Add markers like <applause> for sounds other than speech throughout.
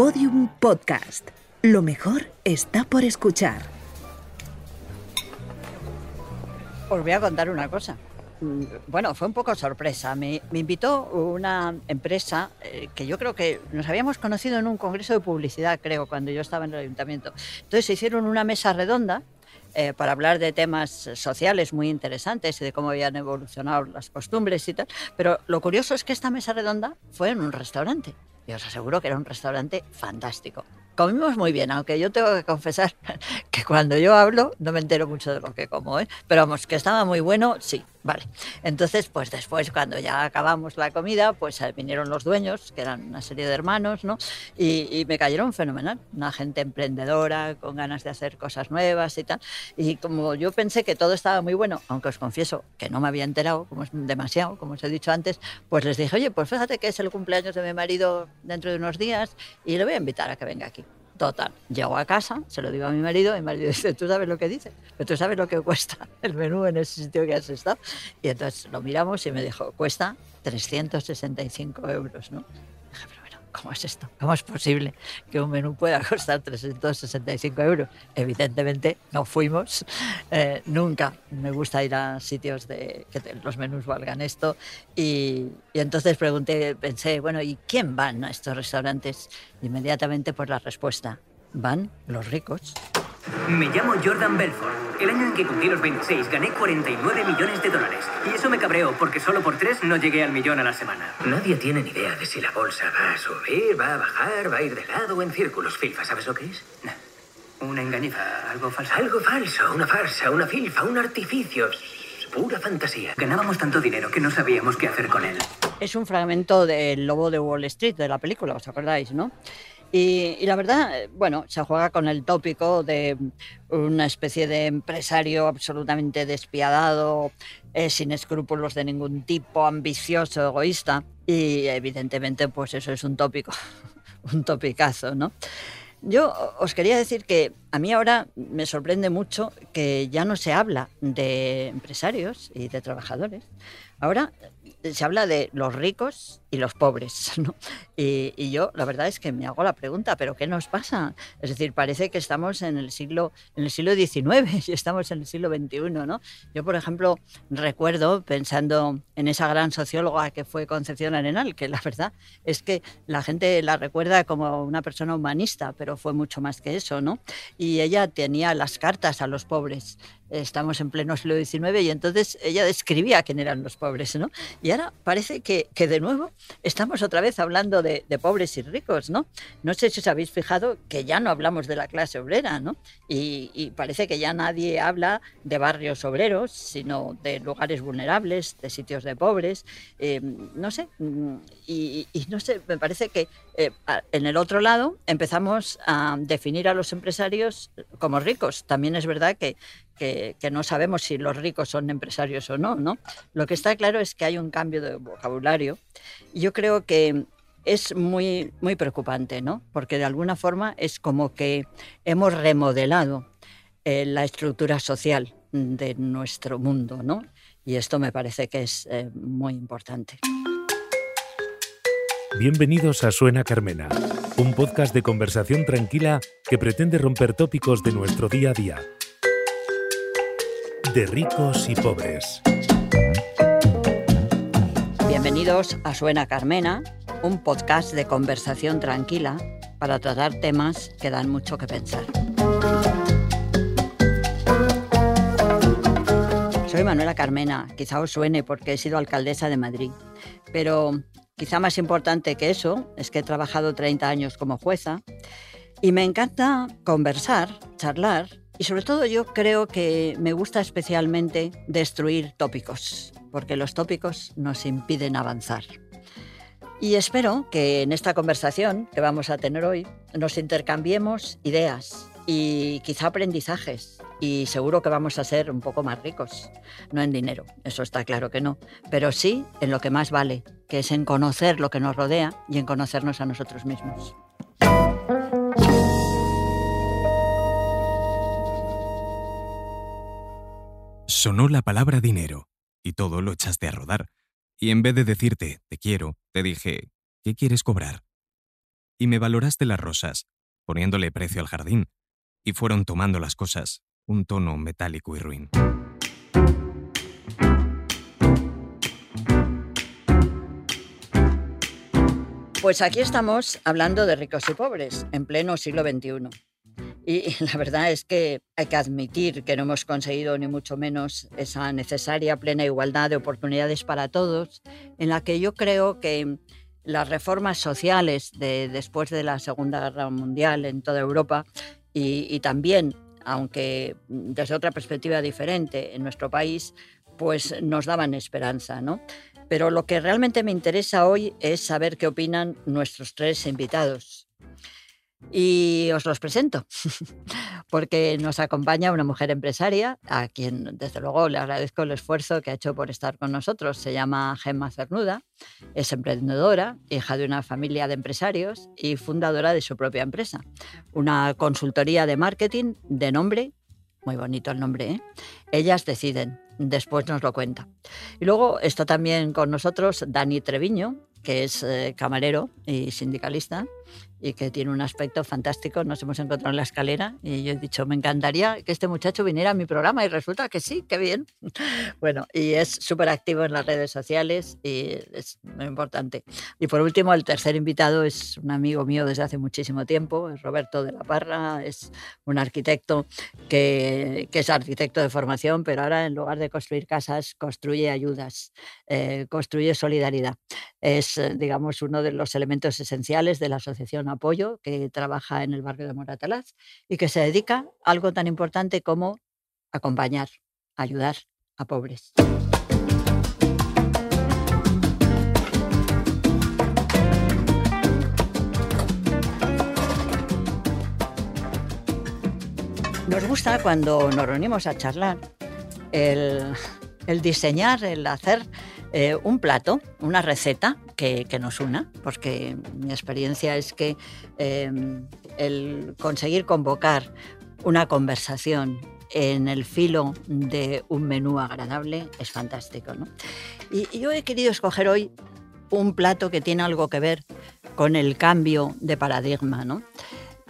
Podium Podcast. Lo mejor está por escuchar. Os voy a contar una cosa. Mm, Bueno, fue un poco sorpresa. Me, invitó una empresa eh, que yo creo que nos habíamos conocido en un congreso de publicidad, creo, cuando yo estaba en el ayuntamiento. Entonces se hicieron una mesa redonda eh, para hablar de temas sociales muy interesantes y de cómo habían evolucionado las costumbres y tal. Pero lo curioso es que esta mesa redonda fue en un restaurante. Y os aseguro que era un restaurante fantástico. Comimos muy bien, aunque yo tengo que confesar <laughs> que cuando yo hablo no me entero mucho de lo que como, ¿eh? pero vamos, que estaba muy bueno, sí, vale. Entonces, pues después, cuando ya acabamos la comida, pues eh, vinieron los dueños, que eran una serie de hermanos, ¿no? Y, me cayeron fenomenal, una gente emprendedora, con ganas de hacer cosas nuevas y tal. Y como yo pensé que todo estaba muy bueno, aunque os confieso que no me había enterado, como es demasiado, como os he dicho antes, pues les dije, oye, pues fíjate que es el cumpleaños de mi marido dentro de unos días y le voy a invitar a que venga aquí. Total, llego a casa, se lo digo a mi marido, y mi marido dice, ¿tú sabes lo que dice? Pero tú sabes lo que cuesta <laughs> el menú en ese sitio que has estado. Y entonces lo miramos y me dijo, cuesta 365 euros, ¿no? ¿Cómo es esto? ¿Cómo es posible que un menú pueda costar 365 euros? Evidentemente no fuimos, eh, nunca me gusta ir a sitios de que los menús valgan esto. Y, y entonces pregunté, pensé, bueno, ¿y quién van a estos restaurantes? Inmediatamente por la respuesta, van los ricos. Me llamo Jordan Belfort. El año en que cumplí los 26 gané 49 millones de dólares. Y eso me cabreó porque solo por tres no llegué al millón a la semana. Nadie tiene ni idea de si la bolsa va a subir, va a bajar, va a ir de lado o en círculos. Filfa, ¿sabes lo que es? Una engañifa, algo falso. Algo falso, una farsa, una filfa, un artificio. Pura fantasía. Ganábamos tanto dinero que no sabíamos qué hacer con él. Es un fragmento del Lobo de Wall Street, de la película, ¿os acordáis, no? Y, la verdad, eh, bueno, se juega con el tópico de una especie de empresario absolutamente despiadado, eh, sin escrúpulos de ningún tipo, ambicioso, egoísta. Y evidentemente, pues eso es un tópico, <laughs> un topicazo, ¿no? Yo os quería decir que a mí ahora me sorprende mucho que ya no se habla de empresarios y de trabajadores. Ahora se habla de los ricos y los pobres. <laughs> ¿no? Y, y yo la verdad es que me hago la pregunta, ¿pero qué nos pasa? Es decir, parece que estamos en el siglo, en el siglo XIX <laughs> y estamos en el siglo XXI. ¿no? Yo, por ejemplo, recuerdo, pensando en esa gran socióloga que fue Concepción Arenal, que la verdad es que la gente la recuerda como una persona humanista, pero fue mucho más que eso, ¿no? Y ella tenía las cartas a los pobres. Estamos en pleno siglo XIX y entonces ella describía quién eran los pobres, ¿no? Y ahora parece que, que de nuevo estamos otra vez hablando de, pobres y ricos, ¿no? No sé si os habéis fijado que ya no hablamos de la clase obrera, ¿no? Y, parece que ya nadie habla de barrios obreros, sino de lugares vulnerables, de sitios de pobres, eh, no sé, y, y, no sé, me parece que eh, en el otro lado empezamos a definir a los empresarios como ricos. También es verdad que, que, no sabemos si los ricos son empresarios o no, ¿no? Lo que está claro es que hay un cambio de vocabulario yo creo que es muy, muy preocupante, ¿no? Porque de alguna forma es como que hemos remodelado eh, la estructura social de nuestro mundo, ¿no? Y esto me parece que es eh, muy importante. Bienvenidos a Suena Carmena, un podcast de conversación tranquila que pretende romper tópicos de nuestro día a día. De ricos y pobres. Bienvenidos a Suena Carmena, un podcast de conversación tranquila para tratar temas que dan mucho que pensar. Soy Manuela Carmena, quizá os suene porque he sido alcaldesa de Madrid, pero quizá más importante que eso es que he trabajado 30 años como jueza y me encanta conversar, charlar y sobre todo yo creo que me gusta especialmente destruir tópicos, porque los tópicos nos impiden avanzar. Y espero que en esta conversación que vamos a tener hoy nos intercambiemos ideas y quizá aprendizajes y seguro que vamos a ser un poco más ricos. No en dinero, eso está claro que no, pero sí en lo que más vale, que es en conocer lo que nos rodea y en conocernos a nosotros mismos. Sonó la palabra dinero y todo lo echaste a rodar. Y en vez de decirte te quiero, te dije, ¿qué quieres cobrar? y me valoraste las rosas, poniéndole precio al jardín, y fueron tomando las cosas un tono metálico y ruin. Pues aquí estamos hablando de ricos y pobres en pleno siglo XXI. Y la verdad es que hay que admitir que no hemos conseguido ni mucho menos esa necesaria plena igualdad de oportunidades para todos, en la que yo creo que las reformas sociales de, después de la Segunda Guerra Mundial en toda Europa y, y también, aunque desde otra perspectiva diferente en nuestro país, pues nos daban esperanza, ¿no? Pero lo que realmente me interesa hoy es saber qué opinan nuestros tres invitados. Y os los presento, <laughs> porque nos acompaña una mujer empresaria, a quien desde luego le agradezco el esfuerzo que ha hecho por estar con nosotros. Se llama Gemma Cernuda, es emprendedora, hija de una familia de empresarios y fundadora de su propia empresa, una consultoría de marketing de nombre, muy bonito el nombre, ¿eh? Ellas deciden, después nos lo cuenta. Y luego está también con nosotros Dani Treviño, que es eh, camarero y sindicalista y que tiene un aspecto fantástico. Nos hemos encontrado en la escalera y yo he dicho, me encantaría que este muchacho viniera a mi programa y resulta que sí, qué bien. <laughs> Bueno, y es súper activo en las redes sociales y es muy importante. Y por último, el tercer invitado es un amigo mío desde hace muchísimo tiempo, es Roberto de la Parra, es un arquitecto que, que es arquitecto de formación, pero ahora en lugar de construir casas, construye ayudas, eh, construye solidaridad. Es, eh, digamos, uno de los elementos esenciales de la asociación Apoyo, que trabaja en el barrio de Moratalaz y que se dedica a algo tan importante como acompañar, ayudar a pobres. Nos gusta cuando nos reunimos a charlar el, el diseñar, el hacer eh, un plato, una receta que, nos una, porque mi experiencia es que eh, el conseguir convocar una conversación en el filo de un menú agradable es fantástico. ¿no? Y, yo he querido escoger hoy un plato que tiene algo que ver con el cambio de paradigma. ¿no?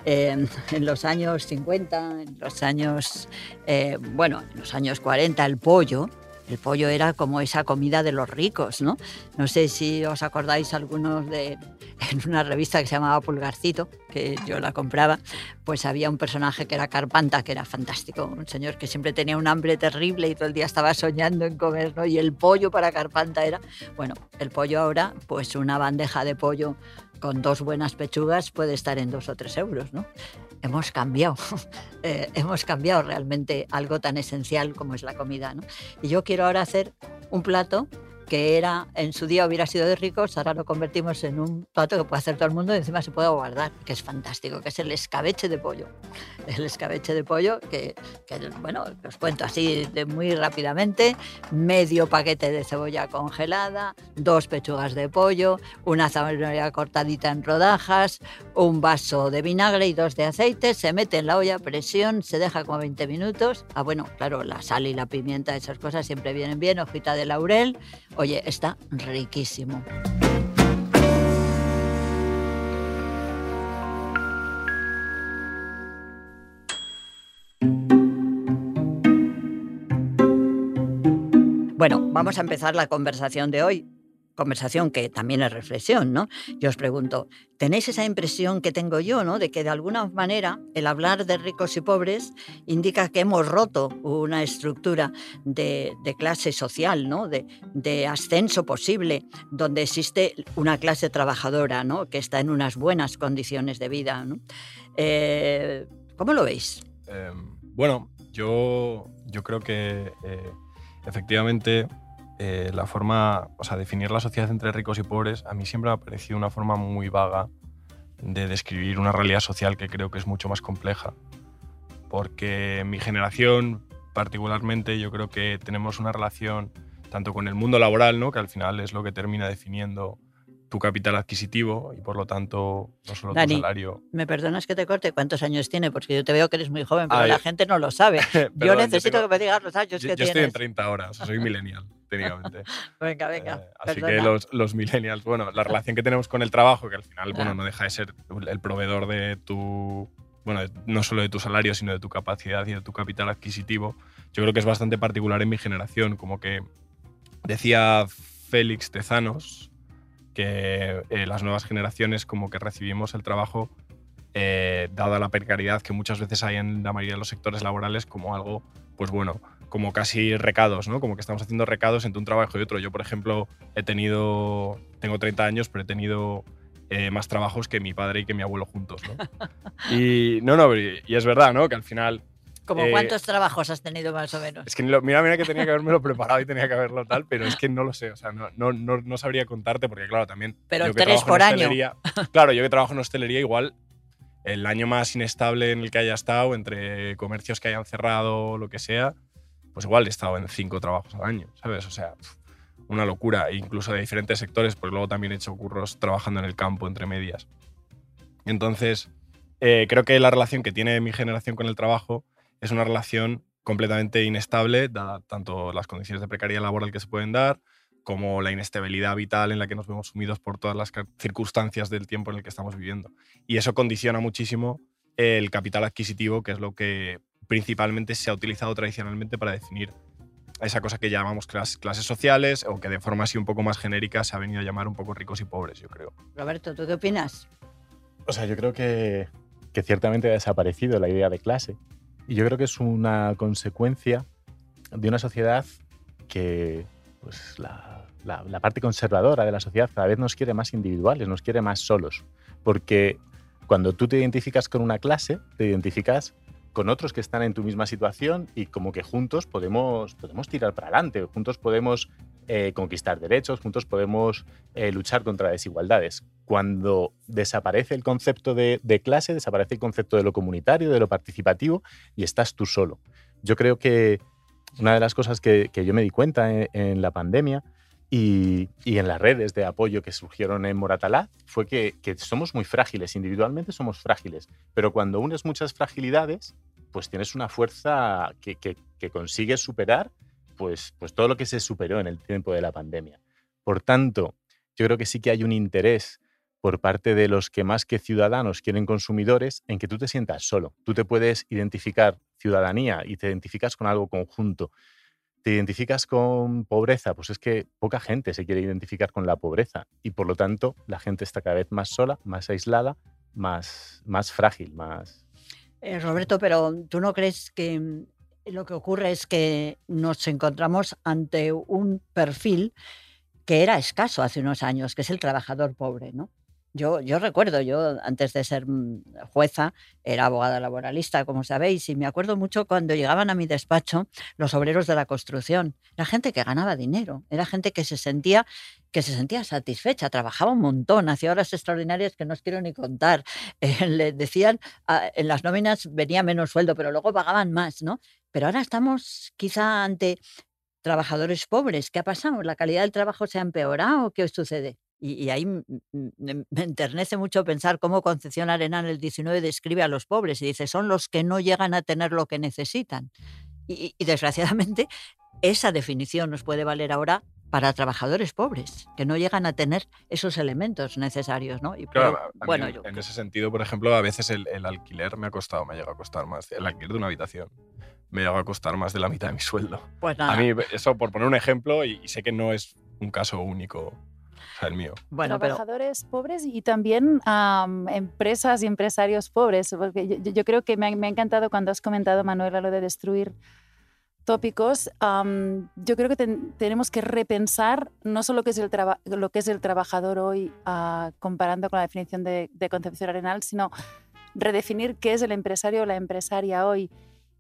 Eh, en los años 50, en los años, eh, bueno, en los años 40, el pollo, el pollo era como esa comida de los ricos, ¿no? No sé si os acordáis algunos de <laughs> en una revista que se llamaba Pulgarcito, que yo la compraba, pues había un personaje que era Carpanta, que era fantástico, un señor que siempre tenía un hambre terrible y todo el día estaba soñando en comer, ¿no? Y el pollo para Carpanta era, bueno, el pollo ahora, pues una bandeja de pollo con dos buenas pechugas puede estar en dos o tres euros, ¿no? Hemos cambiado, <laughs> eh, hemos cambiado realmente algo tan esencial como es la comida, ¿no? Y yo quiero ahora hacer un plato que era en su día hubiera sido de ricos, ahora lo convertimos en un plato que puede hacer todo el mundo y encima se puede guardar, que es fantástico, que es el escabeche de pollo. <laughs> El escabeche de pollo, que, que bueno, os cuento así de muy rápidamente, medio paquete de cebolla congelada, dos pechugas de pollo, una zanahoria cortadita en rodajas, un vaso de vinagre y dos de aceite, se mete en la olla a presión, se deja como 20 minutos. Ah, bueno, claro, la sal y la pimienta, esas cosas siempre vienen bien, hojita de laurel, Oye, está riquísimo. Bueno, vamos a empezar la conversación de hoy. Conversación que también es reflexión, ¿no? Yo os pregunto, ¿tenéis esa impresión que tengo yo, ¿no? De que de alguna manera el hablar de ricos y pobres indica que hemos roto una estructura de, clase social, ¿no? De, ascenso posible, donde existe una clase trabajadora, ¿no? Que está en unas buenas condiciones de vida. Eh, ¿Cómo lo veis? Eh, bueno, yo, yo creo que eh, efectivamente eh, la forma, o sea, definir la sociedad entre ricos y pobres, a mí siempre me ha parecido una forma muy vaga de describir una realidad social que creo que es mucho más compleja. Porque mi generación, particularmente, yo creo que tenemos una relación tanto con el mundo laboral, ¿no? que al final es lo que termina definiendo tu capital adquisitivo y por lo tanto no solo Dani, tu salario. ¿Me perdonas que te corte? ¿Cuántos años tiene? Porque yo te veo que eres muy joven, pero la gente no lo sabe. <laughs> yo necesito tengo- que me digas los años yo, que yo estoy tienes. en 30 ahora, o sea, soy millennial, técnicamente. Venga, <laughs> venga. Eh, así perdona. que los, los millennials, bueno, la relación que tenemos con el trabajo, que al final, bueno, Ah. no deja de ser el proveedor de tu, bueno, no solo de tu salario, sino de tu capacidad y de tu capital adquisitivo, yo creo que es bastante particular en mi generación, como que decía Félix Tezanos que eh, las nuevas generaciones como que recibimos el trabajo, eh, dada la precariedad que muchas veces hay en la mayoría de los sectores laborales, como algo, pues bueno, como casi recados, ¿no? Como que estamos haciendo recados entre un trabajo y otro. Yo, por ejemplo, he tenido, tengo 30 años, pero he tenido eh, más trabajos que mi padre y que mi abuelo juntos, ¿no? <laughs> y no, no, y, y es verdad, ¿no? Que al final ¿Como eh, cuántos trabajos has tenido más o menos? es que lo- mira, mira que tenía que haberme preparado y tenía que haberlo tal, pero es que no lo sé. O sea, no, no, no, no sabría contarte porque, claro, también. Pero tres por año. Claro, yo que trabajo en hostelería, igual el año más inestable en el que haya estado, entre comercios que hayan cerrado lo que sea, pues igual he estado en cinco trabajos al año, ¿sabes? O sea, una locura, e incluso de diferentes sectores, porque luego también he hecho curros trabajando en el campo entre medias. Entonces, eh, creo que la relación que tiene mi generación con el trabajo es una relación completamente inestable, dada tanto las condiciones de precariedad laboral que se pueden dar, como la inestabilidad vital en la que nos vemos sumidos por todas las circunstancias del tiempo en el que estamos viviendo. Y eso condiciona muchísimo el capital adquisitivo, que es lo que principalmente se ha utilizado tradicionalmente para definir esa cosa que llamamos clas- clases sociales o que de forma así un poco más genérica se ha venido a llamar un poco ricos y pobres, yo creo. Roberto, ¿tú qué opinas? O sea, yo creo que, que ciertamente ha desaparecido la idea de clase. Y yo creo que es una consecuencia de una sociedad que, pues, la, la- la parte conservadora de la sociedad cada vez nos quiere más individuales, nos quiere más solos. Porque cuando tú te identificas con una clase, te identificas con otros que están en tu misma situación y como que juntos podemos, podemos tirar para adelante, juntos podemos eh, conquistar derechos, juntos podemos eh, luchar contra desigualdades. Cuando desaparece el concepto de, clase, desaparece el concepto de lo comunitario, de lo participativo y estás tú solo. Yo creo que una de las cosas que, yo me di cuenta en, la pandemia y, en las redes de apoyo que surgieron en Moratalá fue que, que somos muy frágiles, individualmente somos frágiles, pero cuando unes muchas fragilidades, pues tienes una fuerza que, que, que consigues superar pues, pues todo lo que se superó en el tiempo de la pandemia. Por tanto, yo creo que sí que hay un interés por parte de los que más que ciudadanos quieren consumidores en que tú te sientas solo. Tú te puedes identificar ciudadanía y te identificas con algo conjunto. ¿Te identificas con pobreza? Pues es que poca gente se quiere identificar con la pobreza y por lo tanto la gente está cada vez más sola, más aislada, más, más frágil, más... Eh, Roberto, pero ¿tú no crees que mm, lo que ocurre es que nos encontramos ante un perfil que era escaso hace unos años, que es el trabajador pobre, ¿no? Yo, yo recuerdo, yo antes de ser mm, jueza era abogada laboralista, como sabéis, y me acuerdo mucho cuando llegaban a mi despacho los obreros de la construcción. Era gente que ganaba dinero, era gente que se sentía que se sentía satisfecha, trabajaba un montón, hacía horas extraordinarias que no os quiero ni contar. <laughs> Eh, decían, ah, en las nóminas venía menos sueldo, pero luego pagaban más, ¿no? Pero ahora estamos quizá ante trabajadores pobres. ¿Qué ha pasado? ¿La calidad del trabajo se ha empeorado? ¿Qué os sucede? Y, ahí me enternece mucho pensar cómo Concepción Arenal el 19 describe a los pobres y dice, son los que no llegan a tener lo que necesitan. Y desgraciadamente esa definición nos puede valer ahora para trabajadores pobres, que no llegan a tener esos elementos necesarios, ¿no? Y Claro, pero, a mí bueno, en, yo- en ese sentido, por ejemplo, a veces el, el alquiler me ha costado, me ha llegado a costar más. El alquiler de una habitación me llegado a costar más de la mitad de mi sueldo. pues nada. A mí, eso por poner un ejemplo, y, y sé que no es un caso único, el mío. bueno, pero trabajadores pobres y también am, empresas y empresarios pobres. Porque yo, yo- yo creo que me ha, me ha encantado cuando has comentado, Manuela, lo de destruir tópicos. am, yo creo que ten- tenemos que repensar no solo qué es el lo que es el trabajador hoy ah, comparando con la definición de, de Concepción Arenal, sino redefinir qué es el empresario o la empresaria hoy.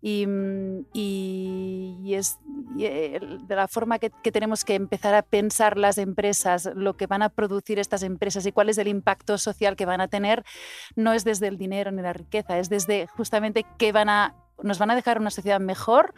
Y, mm, y- y es y el- de la forma que, que tenemos que empezar a pensar las empresas, lo que van a producir estas empresas y cuál es el impacto social que van a tener, no es desde el dinero ni la riqueza, es desde justamente qué van a, nos van a dejar una sociedad mejor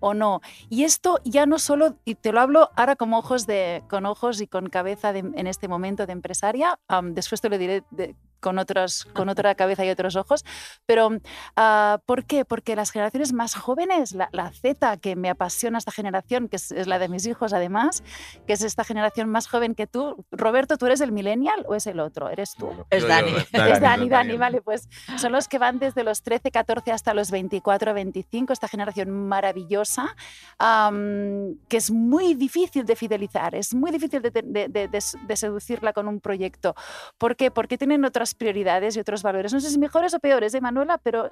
o no. Y esto ya no solo, y te lo hablo ahora como ojos de, con ojos y con cabeza en este momento de empresaria, después te lo diré de, con, otros, con otra cabeza y otros ojos. Pero, uh, ¿por qué? Porque las generaciones más jóvenes, la, la, Z, que me apasiona esta generación, que es, es, la de mis hijos además, que es esta generación más joven que tú. Roberto, ¿tú eres el millennial o es el otro? ¿Eres tú? es <laughs> Dani. es Dani, Dani, vale. Pues son los que van desde los 13, 14 hasta los 24, 25, esta generación maravillosa, um, que es muy difícil de fidelizar, es muy difícil de, de, de, de seducirla con un proyecto. ¿Por qué? Porque tienen otras prioridades y otros valores. No sé si mejores o peores, ¿eh, Manuela? Pero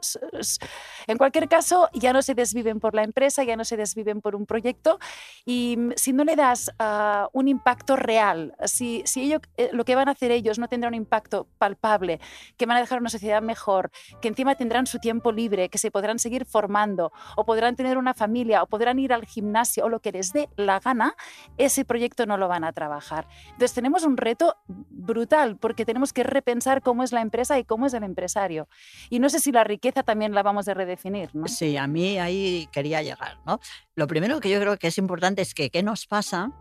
en cualquier caso, ya no se desviven por la empresa, ya no se desviven por un proyecto. Y mm, si no le das uh, un impacto real, si, si ello, eh, lo que van a hacer ellos no tendrá un impacto palpable, que van a dejar una sociedad mejor, que encima tendrán su tiempo libre, que se podrán seguir formando, o podrán tener una familia, o podrán ir al gimnasio, o lo que les dé la gana, ese proyecto no lo van a trabajar. Entonces tenemos un reto brutal, porque tenemos que repensar cómo es la empresa y cómo es el empresario. Y no sé si la riqueza también la vamos a redefinir. ¿no? Sí, a mí ahí quería llegar. Lo primero que yo creo que es importante es que qué nos pasa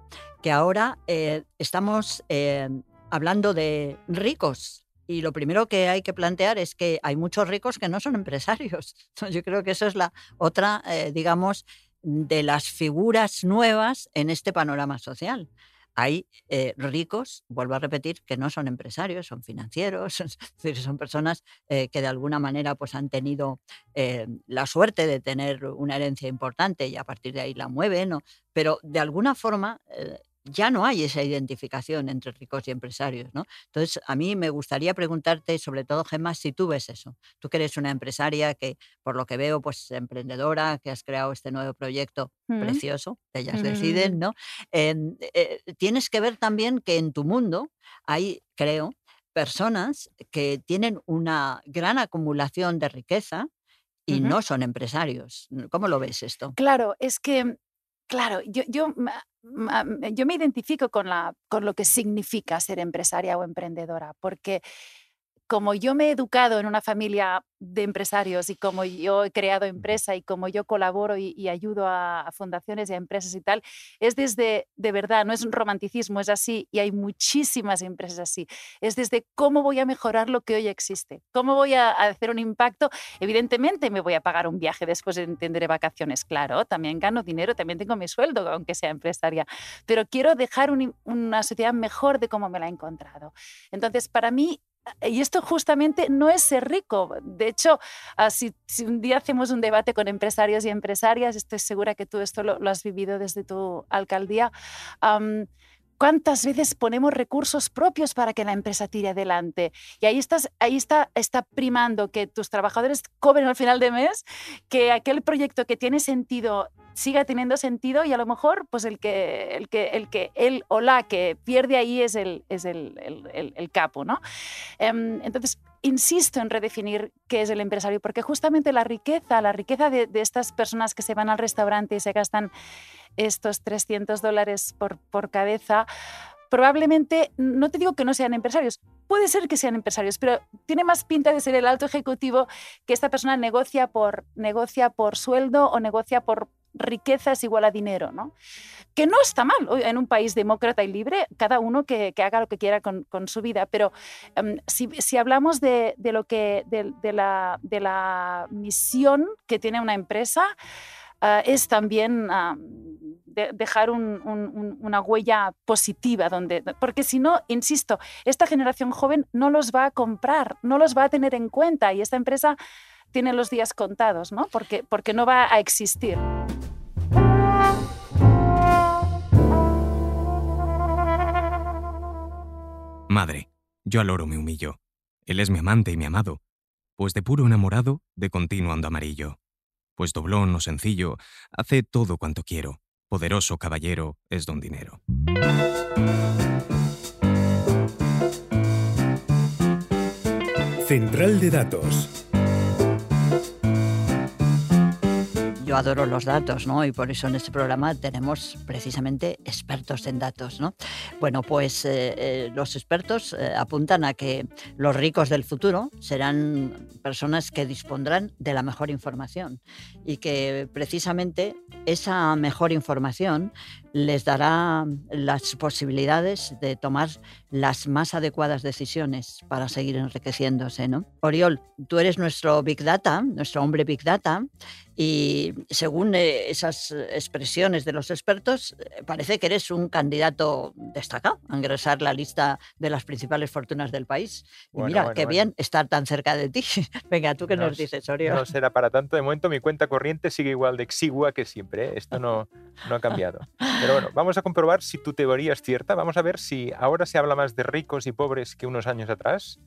que ahora eh, estamos eh, hablando de ricos. Y lo primero que hay que plantear es que hay muchos ricos que no son empresarios. <laughs> Yo creo que eso es la otra, eh, digamos, de las figuras nuevas en este panorama social hay eh, ricos, vuelvo a repetir, que no son empresarios, son financieros, <laughs> son personas eh, que de alguna manera pues, han tenido eh, la suerte de tener una herencia importante y a partir de ahí la mueven, pero de alguna forma ya no hay esa identificación entre ricos y empresarios, ¿no? Entonces, a mí me gustaría preguntarte, sobre todo, Gemma, si tú ves eso. Tú que eres una empresaria que, por lo que veo, pues emprendedora, que has creado este nuevo proyecto mm. precioso, ellas mm. deciden, ¿no? Eh, tienes que ver también que en tu mundo hay, creo, personas que tienen una gran acumulación de riqueza y no son empresarios. ¿Cómo lo ves esto? Claro, es que Claro, yo, yo, yo me identifico con, la, con lo que significa ser empresaria o emprendedora, porque como yo me he educado en una familia de empresarios y como yo he creado empresa y como yo colaboro y, ayudo a, fundaciones y a empresas y tal, es desde, de verdad, no es un romanticismo, es así y hay muchísimas empresas así. Es desde cómo voy a mejorar lo que hoy existe, cómo voy a, hacer un impacto. Evidentemente me voy a pagar un viaje después de tendré vacaciones, claro, también gano dinero, también tengo mi sueldo, aunque sea empresaria, pero quiero dejar una sociedad mejor de cómo me la he encontrado. Entonces, para mí, y esto justamente no es ser rico. De hecho, ah, si, un día hacemos un debate con empresarios y empresarias, estoy segura que tú esto lo, has vivido desde tu alcaldía. ¿Cuántas veces ponemos recursos propios para que la empresa tire adelante? Y ahí, estás, ahí está, está primando que tus trabajadores cobren al final de mes, que aquel proyecto que tiene sentido siga teniendo sentido y a lo mejor pues el que, el que, el que él o la que pierde ahí es el, es el, el, el capo, ¿no? Em, entonces, insisto en redefinir qué es el empresario, porque justamente la riqueza, la riqueza de, estas personas que se van al restaurante y se gastan estos 300 dólares por, por cabeza, probablemente, no te digo que no sean empresarios, puede ser que sean empresarios, pero tiene más pinta de ser el alto ejecutivo que esta persona negocia por, negocia por sueldo o negocia por riqueza es igual a dinero, ¿no? Que no está mal en un país demócrata y libre, cada uno que, haga lo que quiera con, su vida, pero em, si, hablamos de, lo que, de, la, de, la, misión que tiene una empresa, ah, es también dejar una huella positiva, donde, porque si no, insisto, esta generación joven no los va a comprar, no los va a tener en cuenta y esta empresa tiene los días contados, ¿no? Porque, porque no va a existir. Madre, yo al oro me humillo. Él es mi amante y mi amado, pues de puro enamorado, de continuo ando amarillo. Pues doblón o sencillo, hace todo cuanto quiero. Poderoso caballero es don dinero. Central de Datos. Adoro los datos, ¿no? Y por eso en este programa tenemos precisamente expertos en datos, ¿no? Bueno, pues eh, eh, los expertos eh, apuntan a que los ricos del futuro serán personas que dispondrán de la mejor información y que precisamente esa mejor información les dará las posibilidades de tomar las más adecuadas decisiones para seguir enriqueciéndose. ¿no? Oriol, tú eres nuestro Big Data, nuestro hombre Big Data, y según eh, esas expresiones de los expertos, eh, parece que eres un candidato destacado a ingresar la lista de las principales fortunas del país. y mira, qué bien estar tan cerca de ti. <laughs> Venga, ¿tú qué nos, dices, Oriol? No será para tanto. De momento mi cuenta corriente sigue igual de exigua que siempre. ¿eh? Esto no, no ha cambiado. <laughs> Pero bueno, <gasps> vamos a comprobar si tu teoría es cierta. Vamos a ver si ahora se habla más de ricos y pobres que unos años atrás.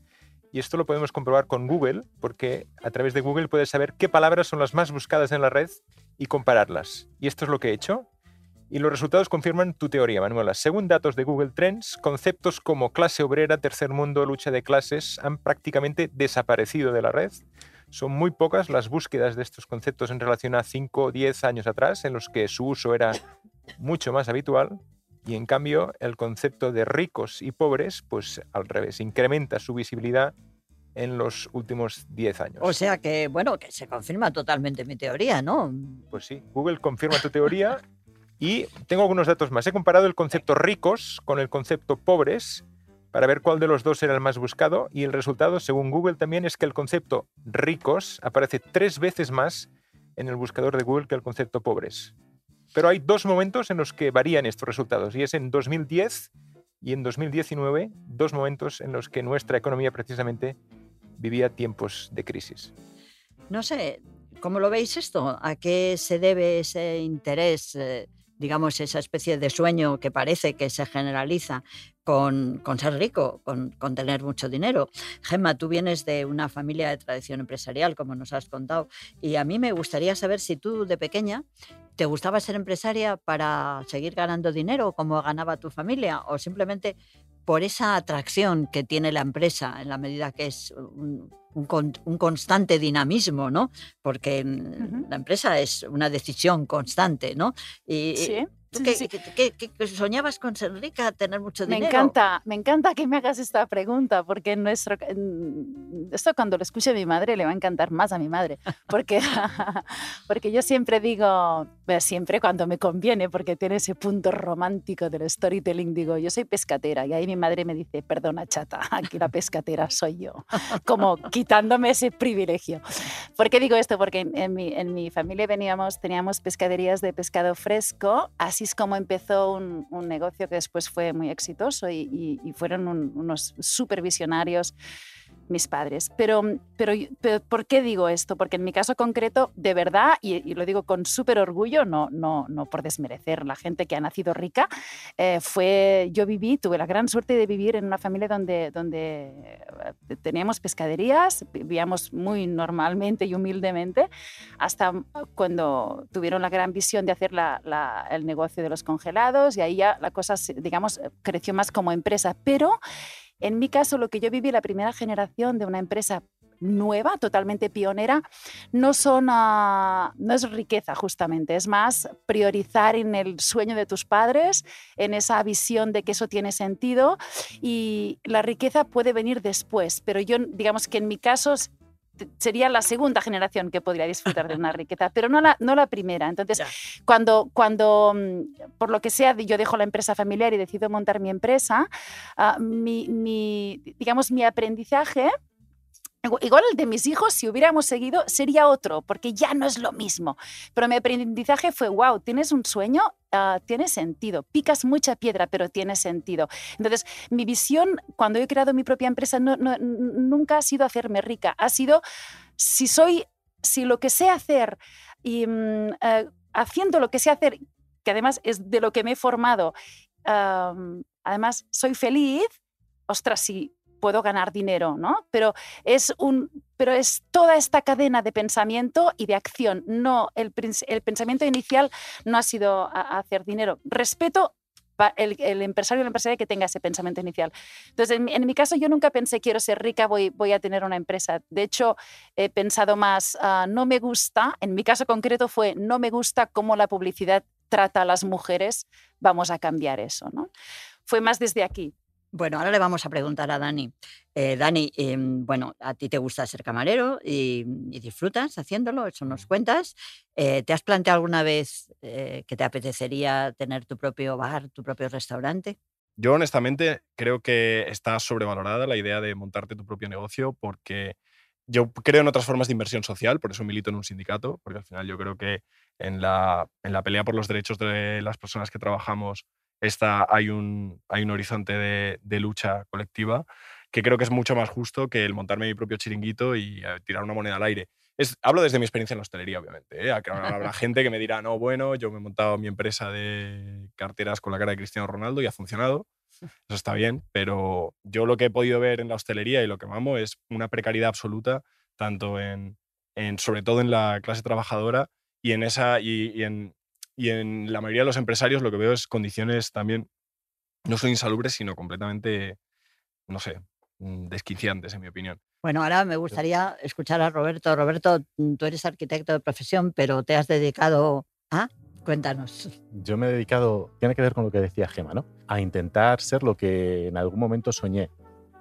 Y esto lo podemos comprobar con Google, porque a través de Google puedes saber qué palabras son las más buscadas en la red y compararlas. Y esto es lo que he hecho. Y los resultados confirman tu teoría, Manuela. Según datos de Google Trends, conceptos como clase obrera, tercer mundo, lucha de clases han prácticamente desaparecido de la red. Son muy pocas las búsquedas de estos conceptos en relación a 5 o 10 años atrás, en los que su uso era mucho más habitual. Y en cambio, el concepto de ricos y pobres, pues al revés, incrementa su visibilidad en los últimos 10 años. O sea que, bueno, que se confirma totalmente mi teoría, ¿no? Pues sí, Google confirma tu teoría y tengo algunos datos más. He comparado el concepto ricos con el concepto pobres para ver cuál de los dos era el más buscado y el resultado, según Google también, es que el concepto ricos aparece tres veces más en el buscador de Google que el concepto pobres. Pero hay dos momentos en los que varían estos resultados y es en 2010 y en 2019, dos momentos en los que nuestra economía precisamente vivía tiempos de crisis. No sé, ¿cómo lo veis esto? ¿A qué se debe ese interés, eh, digamos, esa especie de sueño que parece que se generaliza con, ser rico, con, con, tener mucho dinero. Gemma, tú vienes de una familia de tradición empresarial, como nos has contado, y a mí me gustaría saber si tú de pequeña te gustaba ser empresaria para seguir ganando dinero como ganaba tu familia o simplemente por esa atracción que tiene la empresa en la medida que es un, constante dinamismo, ¿no? Porque la empresa es una decisión constante, ¿no? Y, sí que, soñabas con ser rica, tener mucho dinero? Me encanta, me encanta que me hagas esta pregunta, porque nuestro, esto cuando lo escuche mi madre le va a encantar más a mi madre, porque, <laughs> porque yo siempre digo, siempre cuando me conviene, porque tiene ese punto romántico del storytelling, digo, yo soy pescatera, y ahí mi madre me dice, perdona chata, <laughs> aquí la pescatera soy yo, como quitándome ese privilegio. ¿Por qué digo esto? Porque en, mi, en mi familia veníamos, teníamos pescaderías de pescado fresco, así es como empezó un, negocio que después fue muy exitoso y, fueron unos supervisionarios mis padres. Pero, pero, ¿por qué digo esto? Porque en mi caso concreto, de verdad, y, lo digo con súper orgullo, no, no, no por desmerecer la gente que ha nacido rica, eh, fue, yo viví, tuve la gran suerte de vivir en una familia donde, donde eh, teníamos pescaderías, vivíamos muy normalmente y humildemente, hasta cuando tuvieron la gran visión de hacer la, el negocio de los congelados y ahí ya la cosa, digamos, creció más como empresa. Pero en mi caso, lo que yo viví, la primera generación de una empresa nueva, totalmente pionera, no, son, ah, no es riqueza justamente, es más priorizar en el sueño de tus padres, en esa visión de que eso tiene sentido y la riqueza puede venir después, pero yo digamos que en mi caso sería la segunda generación que podría disfrutar de una <laughs> riqueza, pero no la, no la primera. Entonces, cuando, cuando, mm, por lo que sea, yo dejo la empresa familiar y decido montar mi empresa, ah, mi, mi, digamos, mi aprendizaje Igual el de mis hijos, si hubiéramos seguido, sería otro, porque ya no es lo mismo. Pero mi aprendizaje fue, wow, tienes un sueño, uh, tiene sentido. Picas mucha piedra, pero tiene sentido. Entonces, mi visión cuando he creado mi propia empresa no, nunca ha sido hacerme rica. Ha sido, si soy, si lo que sé hacer y mm, eh, haciendo lo que sé hacer, que además es de lo que me he formado, además soy feliz, ostras, si puedo ganar dinero, ¿no? Pero es, un, pero es toda esta cadena de pensamiento y de acción. No, el, el pensamiento inicial no ha sido hacer dinero. Respeto el, el empresario o la empresaria que tenga ese pensamiento inicial. Entonces, en, en mi caso, yo nunca pensé, quiero ser rica, voy, voy a tener una empresa. De hecho, he pensado más, ah, no me gusta, en mi caso concreto fue, no me gusta cómo la publicidad trata a las mujeres, vamos a cambiar eso. ¿no? Fue más desde aquí. Bueno, ahora le vamos a preguntar a Dani. Eh, Dani, em, bueno, a ti te gusta ser camarero y, y disfrutas haciéndolo, eso nos cuentas. Eh, ¿Te has planteado alguna vez eh, que te apetecería tener tu propio bar, tu propio restaurante? Yo honestamente creo que está sobrevalorada la idea de montarte tu propio negocio porque yo creo en otras formas de inversión social, por eso milito en un sindicato, porque al final yo creo que en la, en la pelea por los derechos de las personas que trabajamos está, hay, un, hay un horizonte de, lucha colectiva que creo que es mucho más justo que el montarme mi propio chiringuito y eh, tirar una moneda al aire. Es, hablo desde mi experiencia en la hostelería, obviamente. ¿eh? Habrá gente que me dirá, no, bueno, yo me he montado mi empresa de carteras con la cara de Cristiano Ronaldo y ha funcionado. Eso está bien, pero yo lo que he podido ver en la hostelería y lo que amo es una precariedad absoluta, tanto en, en sobre todo en la clase trabajadora y en esa y, y en, y en la mayoría de los empresarios lo que veo es condiciones también no son insalubres, sino completamente, no sé, mm, desquiciantes, en mi opinión. Bueno, ahora me gustaría escuchar a Roberto. Roberto, mm, tú eres arquitecto de profesión, pero te has dedicado a... Cuéntanos. Yo me he dedicado, tiene que ver con lo que decía Gema, ¿no? A intentar ser lo que en algún momento soñé.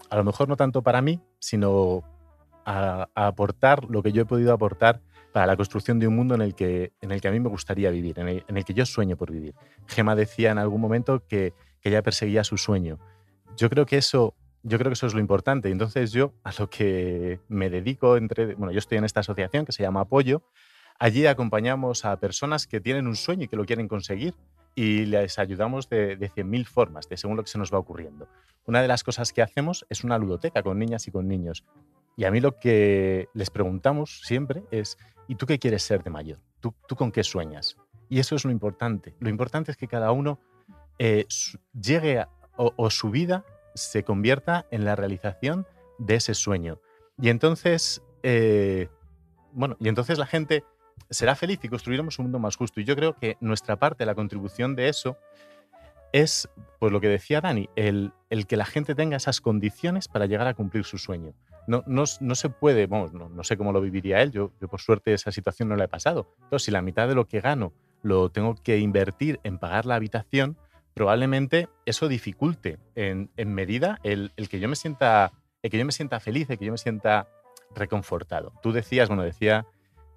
A lo mejor no tanto para mí, sino a, a aportar lo que yo he podido aportar para la construcción de un mundo en el que, en el que a mí me gustaría vivir, en el, que yo sueño por vivir. Gema decía en algún momento que, que ella perseguía su sueño. Yo creo que eso yo creo que eso es lo importante. Entonces yo a lo que me dedico, entre, bueno, yo estoy en esta asociación que se llama Apoyo. Allí acompañamos a personas que tienen un sueño y que lo quieren conseguir y les ayudamos de, de 100.000 formas, de según lo que se nos va ocurriendo. Una de las cosas que hacemos es una ludoteca con niñas y con niños. Y a mí lo que les preguntamos siempre es, ¿y tú qué quieres ser de mayor? ¿Tú, tú con qué sueñas? Y eso es lo importante. Lo importante es que cada uno eh, llegue o, o su vida se convierta en la realización de ese sueño. Y entonces, eh, bueno, y entonces la gente será feliz y construiremos un mundo más justo. Y yo creo que nuestra parte, la contribución de eso, es, pues lo que decía Dani, el, el que la gente tenga esas condiciones para llegar a cumplir su sueño. No, no, no se puede, no, no sé cómo lo viviría él, yo, yo por suerte esa situación no la he pasado. Pero si la mitad de lo que gano lo tengo que invertir en pagar la habitación, probablemente eso dificulte en, en medida el, el que yo me sienta el que yo me sienta feliz, el que yo me sienta reconfortado. Tú decías, bueno, decía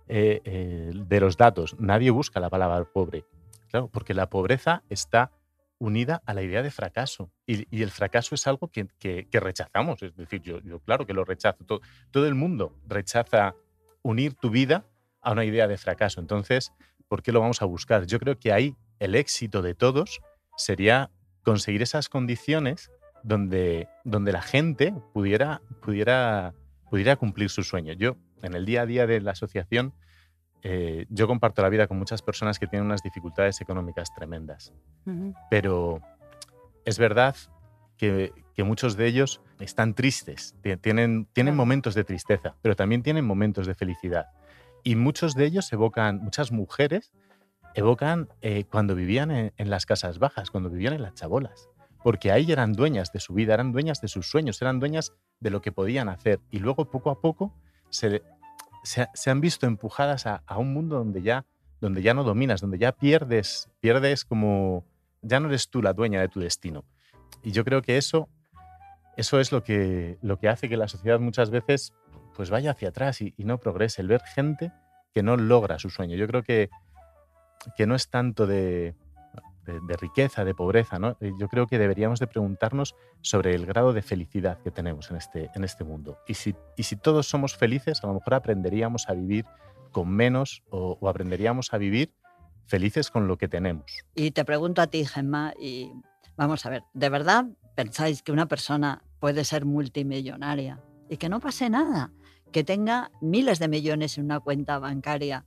eh, eh, de los datos, nadie busca la palabra pobre. Claro, porque la pobreza está unida a la idea de fracaso. Y, el fracaso es algo que, rechazamos. Es decir, yo, claro que lo rechazo. Todo, todo el mundo rechaza unir tu vida a una idea de fracaso. Entonces, ¿por qué lo vamos a buscar? Yo creo que ahí el éxito de todos sería conseguir esas condiciones donde, donde la gente pudiera, pudiera, pudiera cumplir su sueño. Yo, en el día a día de la asociación, eh, yo comparto la vida con muchas personas que tienen unas dificultades económicas tremendas, pero es verdad que, que muchos de ellos están tristes, ti- tienen, tienen momentos de tristeza, pero también tienen momentos de felicidad. Y muchos de ellos evocan, muchas mujeres evocan eh, cuando vivían en, en las casas bajas, cuando vivían en las chabolas, porque ahí eran dueñas de su vida, eran dueñas de sus sueños, eran dueñas de lo que podían hacer. Y luego, poco a poco, se, se, ha- se han visto empujadas a, a un mundo donde ya, donde ya no dominas, donde ya pierdes, pierdes como, ya no eres tú la dueña de tu destino. Y yo creo que eso, eso es lo que, lo que hace que la sociedad muchas veces pues vaya hacia atrás y, y no progrese, el ver gente que no logra su sueño. Yo creo que, que no es tanto de, de- riqueza, de pobreza, ¿no? Eh, Yo creo que deberíamos de preguntarnos sobre el grado de felicidad que tenemos en este, en este mundo. Y si, y si todos somos felices, a lo mejor aprenderíamos a vivir con menos o, o aprenderíamos a vivir felices con lo que tenemos. Y te pregunto a ti, Gemma, y vamos a ver, ¿de verdad pensáis que una persona puede ser multimillonaria y que no pase nada? Que tenga miles de millones en una cuenta bancaria.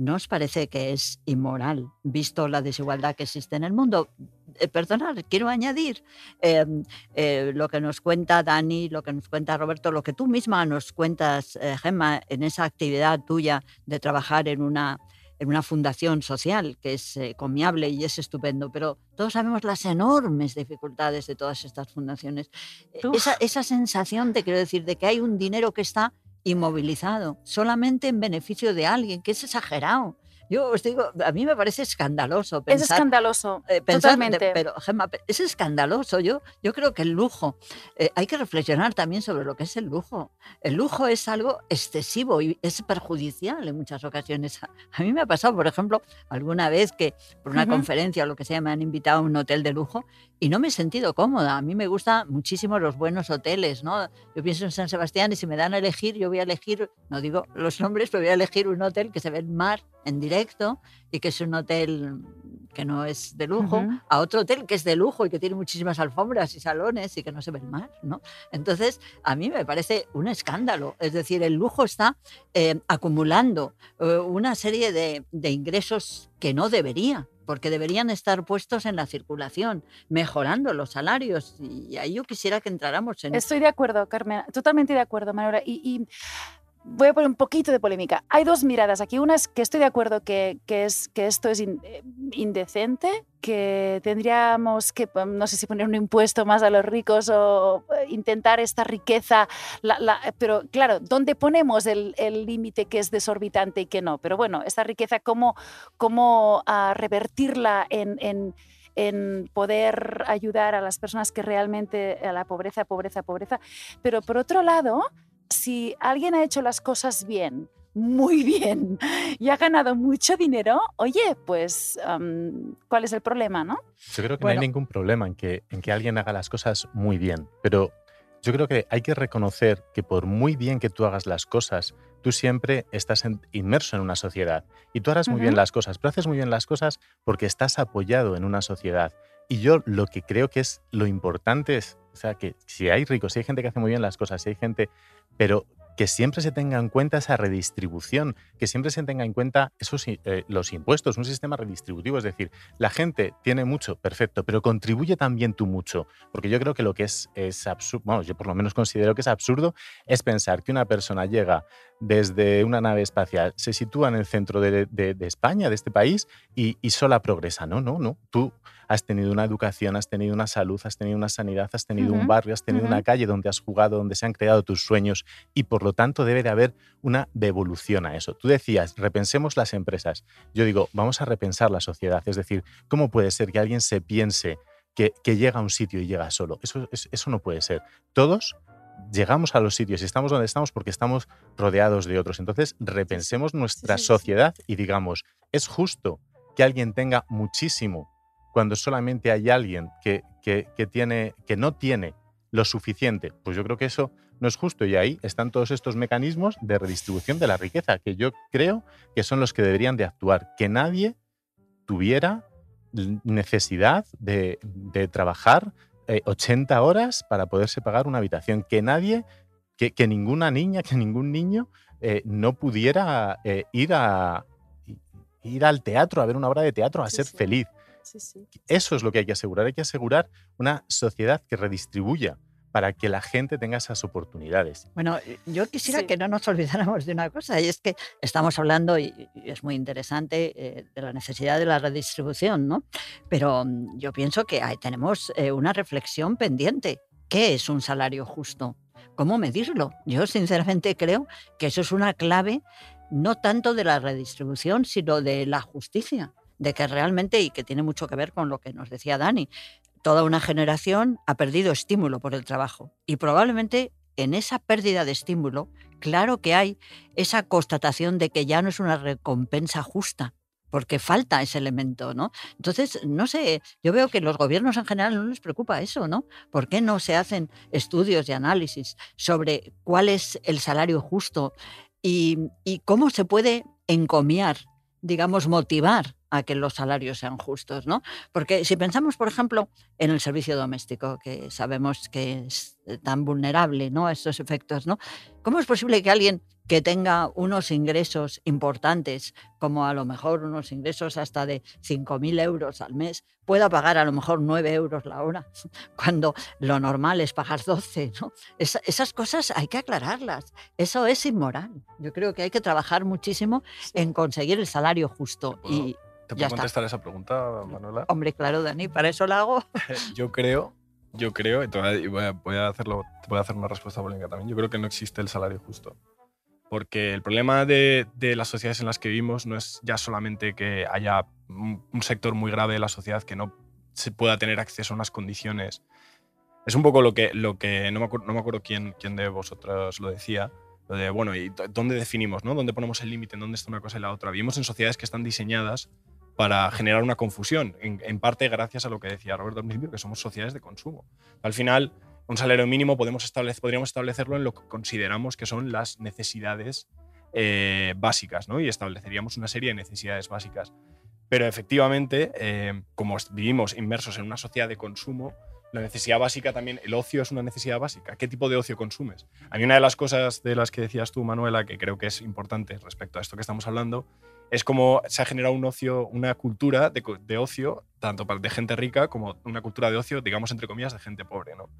¿No os parece que es inmoral, visto la desigualdad que existe en el mundo? Eh, perdonad, quiero añadir eh, eh, lo que nos cuenta Dani, lo que nos cuenta Roberto, lo que tú misma nos cuentas, eh, Gemma, en esa actividad tuya de trabajar en una en una fundación social que es eh, comiable y es estupendo, pero todos sabemos las enormes dificultades de todas estas fundaciones. Esa, esa sensación, te quiero decir, de que hay un dinero que está inmovilizado solamente en beneficio de alguien, que es exagerado. Yo os digo, a mí me parece escandaloso. es escandaloso, eh, pensar, totalmente. pero, Gemma, es escandaloso. Yo, yo creo que el lujo, eh, hay que reflexionar también sobre lo que es el lujo. El lujo es algo excesivo y es perjudicial en muchas ocasiones. A, mí me ha pasado, por ejemplo, alguna vez que por una conferencia o lo que sea me han invitado a un hotel de lujo y no me he sentido cómoda. A mí me gustan muchísimo los buenos hoteles, ¿no? Yo pienso en San Sebastián y si me dan a elegir, yo voy a elegir, no digo los nombres, pero voy a elegir un hotel que se ve el mar en directo y que es un hotel que no es de lujo, a otro hotel que es de lujo y que tiene muchísimas alfombras y salones y que no se ve el mar, ¿no? Entonces, a mí me parece un escándalo. Es decir, el lujo está eh, acumulando eh, una serie de, de ingresos que no debería, porque deberían estar puestos en la circulación, mejorando los salarios. Y ahí yo quisiera que entráramos en... Estoy de acuerdo, Carmen, totalmente de acuerdo, Manuela. Y, y voy a poner un poquito de polémica. Hay dos miradas aquí. Una es que estoy de acuerdo que, que es, que esto es eh, indecente, que tendríamos que, pues, no sé si poner un impuesto más a los ricos o intentar esta riqueza. pero claro, ¿dónde ponemos el límite que es desorbitante y que no? Pero bueno, esta riqueza, ¿cómo, cómo ah, revertirla en en poder ayudar a las personas que realmente a la pobreza, pobreza, pobreza. Pero por otro lado, si alguien ha hecho las cosas bien, muy <laughs> bien, y ha ganado mucho dinero, oye, pues, ¿cuál es el problema, no? Yo creo que Bueno. no hay ningún problema en que, en que alguien haga las cosas muy bien, pero yo creo que hay que reconocer que por muy bien que tú hagas las cosas, tú siempre estás en- inmerso en una sociedad y tú harás muy bien las cosas, pero haces muy bien las cosas porque estás apoyado en una sociedad. Y yo lo que creo que es lo importante es, o sea, que si hay ricos, si hay gente que hace muy bien las cosas, si hay gente, pero que siempre se tenga en cuenta esa redistribución, que siempre se tenga en cuenta esos, eh, los impuestos, un sistema redistributivo, es decir, la gente tiene mucho, perfecto, pero contribuye también tú mucho. Porque yo creo que lo que es, es absurdo, bueno, yo por lo menos considero que es absurdo, es pensar que una persona llega desde una nave espacial, se sitúa en el centro de, de- de España, de este país, y, y sola progresa. No, no, no. Tú has tenido una educación, has tenido una salud, has tenido una sanidad, has tenido un barrio, has tenido una calle donde has jugado, donde se han creado tus sueños, y por lo tanto debe de haber una devolución a eso. Tú decías, repensemos las empresas. Yo digo, vamos a repensar la sociedad. Es decir, ¿cómo puede ser que alguien se piense que, que llega a un sitio y llega solo? Eso, es- eso no puede ser. Todos llegamos a los sitios y estamos donde estamos porque estamos rodeados de otros. Entonces, repensemos nuestra sí, sí. sociedad y digamos, ¿es justo que alguien tenga muchísimo cuando solamente hay alguien que, que, que tiene, que no tiene lo suficiente? Pues yo creo que eso no es justo y ahí están todos estos mecanismos de redistribución de la riqueza que yo creo que son los que deberían de actuar. Que nadie tuviera necesidad de, de trabajar eh, 80 horas para poderse pagar una habitación. Que nadie, que, que ninguna niña, <laughs> que ningún niño eh, no pudiera eh, ir, a, ir al teatro, a ver una obra de teatro, a Sí, ser sí. feliz. Sí. Eso es lo que hay que asegurar. Hay que asegurar una sociedad que redistribuya para que la gente tenga esas oportunidades. Bueno, yo quisiera Sí. que no nos <laughs> olvidáramos de una cosa, y es que estamos hablando, y, y es muy interesante, eh, de la necesidad de la redistribución, ¿no? Pero mm, yo pienso que ahí tenemos eh, una reflexión pendiente. ¿Qué es un salario justo? ¿Cómo medirlo? Yo sinceramente creo que eso es una clave no tanto de la redistribución, sino de la justicia, de que realmente, y que tiene mucho que ver con lo que nos decía Dani, toda una generación ha perdido estímulo por el trabajo y probablemente en esa pérdida de estímulo, claro que hay esa constatación de que ya no es una recompensa justa, porque falta ese elemento, ¿no? Entonces, no sé, yo veo que los gobiernos en general no les preocupa eso, ¿no? ¿Por qué no se hacen estudios y análisis sobre cuál es el salario justo y, y cómo se puede encomiar, digamos, motivar a que los salarios sean justos, ¿no? Porque si pensamos, por ejemplo, en el servicio doméstico, que sabemos que es eh, tan vulnerable ¿no? a estos efectos, ¿no? ¿Cómo es posible que alguien que tenga unos ingresos importantes, como a lo mejor unos ingresos hasta de 5.000 euros al mes, pueda pagar a lo mejor 9 euros la hora, <laughs> cuando lo normal es pagar 12. ¿no? esas cosas hay que aclararlas. Eso es inmoral. Yo creo que hay que trabajar muchísimo en conseguir el salario justo. Y ¿Te ya puedo está. contestar esa pregunta, Manuela? Hombre, claro, Dani, para eso la hago. <laughs> yo creo, yo creo, y voy a- voy a, hacerlo, te voy a hacer una respuesta polémica también. Yo creo que no existe el salario justo. Porque el problema de, de las sociedades en las que vivimos no es ya solamente que haya un, un sector muy grave de la sociedad que no se pueda tener acceso a unas condiciones. Es un poco lo que, lo que no, me acuerdo, no me acuerdo quién, quién de vosotros lo decía, lo de, bueno, ¿y dó- dónde definimos? ¿no? ¿Dónde ponemos el límite? ¿En dónde está una cosa y la otra? Vivimos en sociedades que están diseñadas para generar una confusión, en, parte gracias a lo que decía Roberto al principio, que somos sociedades de consumo. Al final, un salario mínimo podríamos establecerlo en lo que consideramos que son las necesidades eh, básicas, ¿no? Y estableceríamos una serie de necesidades básicas. Pero efectivamente, eh, como vivimos inmersos en una sociedad de consumo, la necesidad básica también, el ocio es una necesidad básica. ¿Qué tipo de ocio consumes? A mí una de las cosas de las que decías tú, Manuela, que creo que es importante respecto a esto que estamos hablando, es como se ha generado un ocio, una cultura de, de ocio, tanto de gente rica como una cultura de ocio, digamos, entre comillas, de gente pobre, ¿no?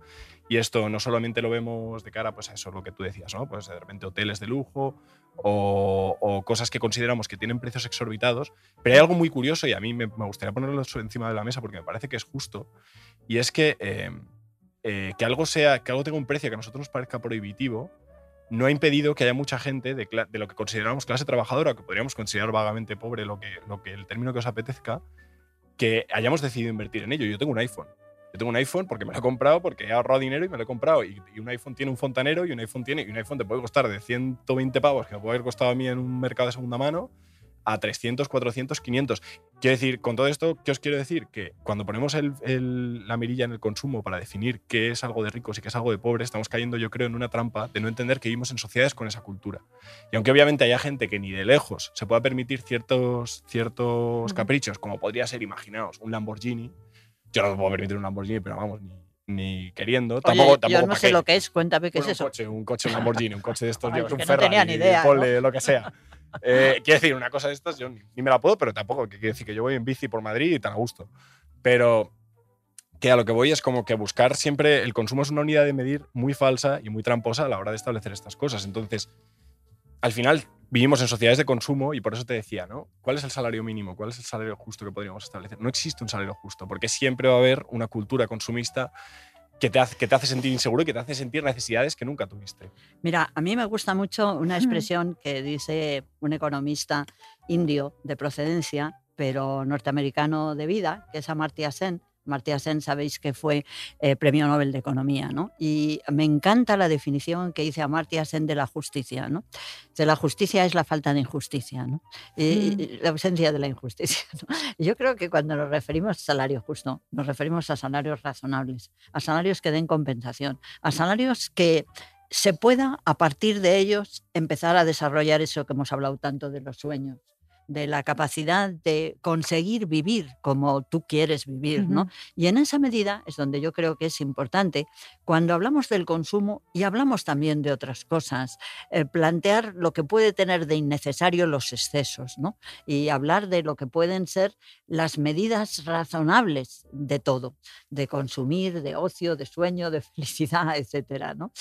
Y esto no solamente lo vemos de cara pues, a eso, lo que tú decías, ¿no? Pues de repente hoteles de lujo o, cosas que consideramos que tienen precios exorbitados, pero hay algo muy curioso y a mí me, gustaría ponerlo encima de la mesa porque me parece que es justo, y es que, eh, eh, que, algo sea, que algo tenga un precio que a nosotros nos parezca prohibitivo, no ha impedido que haya mucha gente de, de lo que consideramos clase trabajadora, que podríamos considerar vagamente pobre, lo que, lo que el término que os apetezca, que hayamos decidido invertir en ello. Yo tengo un iPhone. Yo tengo un iPhone porque me lo he comprado, porque he ahorrado dinero y me lo he comprado. Y, y un iPhone tiene un fontanero y un iPhone tiene. Y un iPhone te puede costar de 120 pavos, que me puede haber costado a mí en un mercado de segunda mano, a 300, 400, 500. Quiero decir, con todo esto, ¿qué os quiero decir? Que cuando ponemos el- el- la mirilla en el consumo para definir qué es algo de ricos y qué es algo de pobres, estamos cayendo, yo creo, en una trampa de no entender que vivimos en sociedades con esa cultura. Y aunque obviamente haya gente que ni de lejos se pueda permitir ciertos, ciertos caprichos, como podría ser, imaginaos, un Lamborghini, yo no me puedo permitir un Lamborghini, pero vamos, ni, ni queriendo. Oye, tampoco, yo tampoco no ¿pa' sé qué? lo que es, cuéntame qué es Bueno, eso. Un coche, un coche, un Lamborghini, un coche de estos, Ay, yo, es un no Ferrari, tenía ni idea, lo que sea. Eh, quiero decir, una cosa de estas, yo ni, me la puedo, pero tampoco. Que decir que yo voy en bici por Madrid y tan a gusto. Pero que a lo que voy es como que buscar siempre. El consumo es una unidad de medir muy falsa y muy tramposa a la hora de establecer estas cosas. Entonces, al final vivimos en sociedades de consumo y por eso te decía, ¿no? ¿Cuál es el salario mínimo? ¿Cuál es el salario justo que podríamos establecer? No existe un salario justo, porque siempre va a haber una cultura consumista que te hace, que te hace sentir inseguro y que te hace sentir necesidades que nunca tuviste. Mira, a mí me gusta mucho una expresión que dice un economista indio de procedencia, pero norteamericano de vida, que es Amartya Sen. Amartya Sen, sabéis que fue eh, premio Nobel de Economía, ¿no? Y me encanta la definición que dice Amartya Sen de la justicia, ¿no? De la justicia es la falta de injusticia, ¿no? Y, y la ausencia de la injusticia. <laughs> Yo creo que cuando nos referimos a salario justo, nos referimos a salarios razonables, a salarios que den compensación, a salarios que se pueda a partir de ellos empezar a desarrollar eso que hemos hablado tanto de los sueños, de la capacidad de conseguir vivir como tú quieres vivir, ¿no? Y en esa medida es donde yo creo que es importante, cuando hablamos del consumo y hablamos también de otras cosas, eh, plantear lo que puede tener de innecesario los excesos, ¿no? Y hablar de lo que pueden ser las medidas razonables de todo, de consumir, de ocio, de sueño, de felicidad, <laughs> etcétera, ¿no?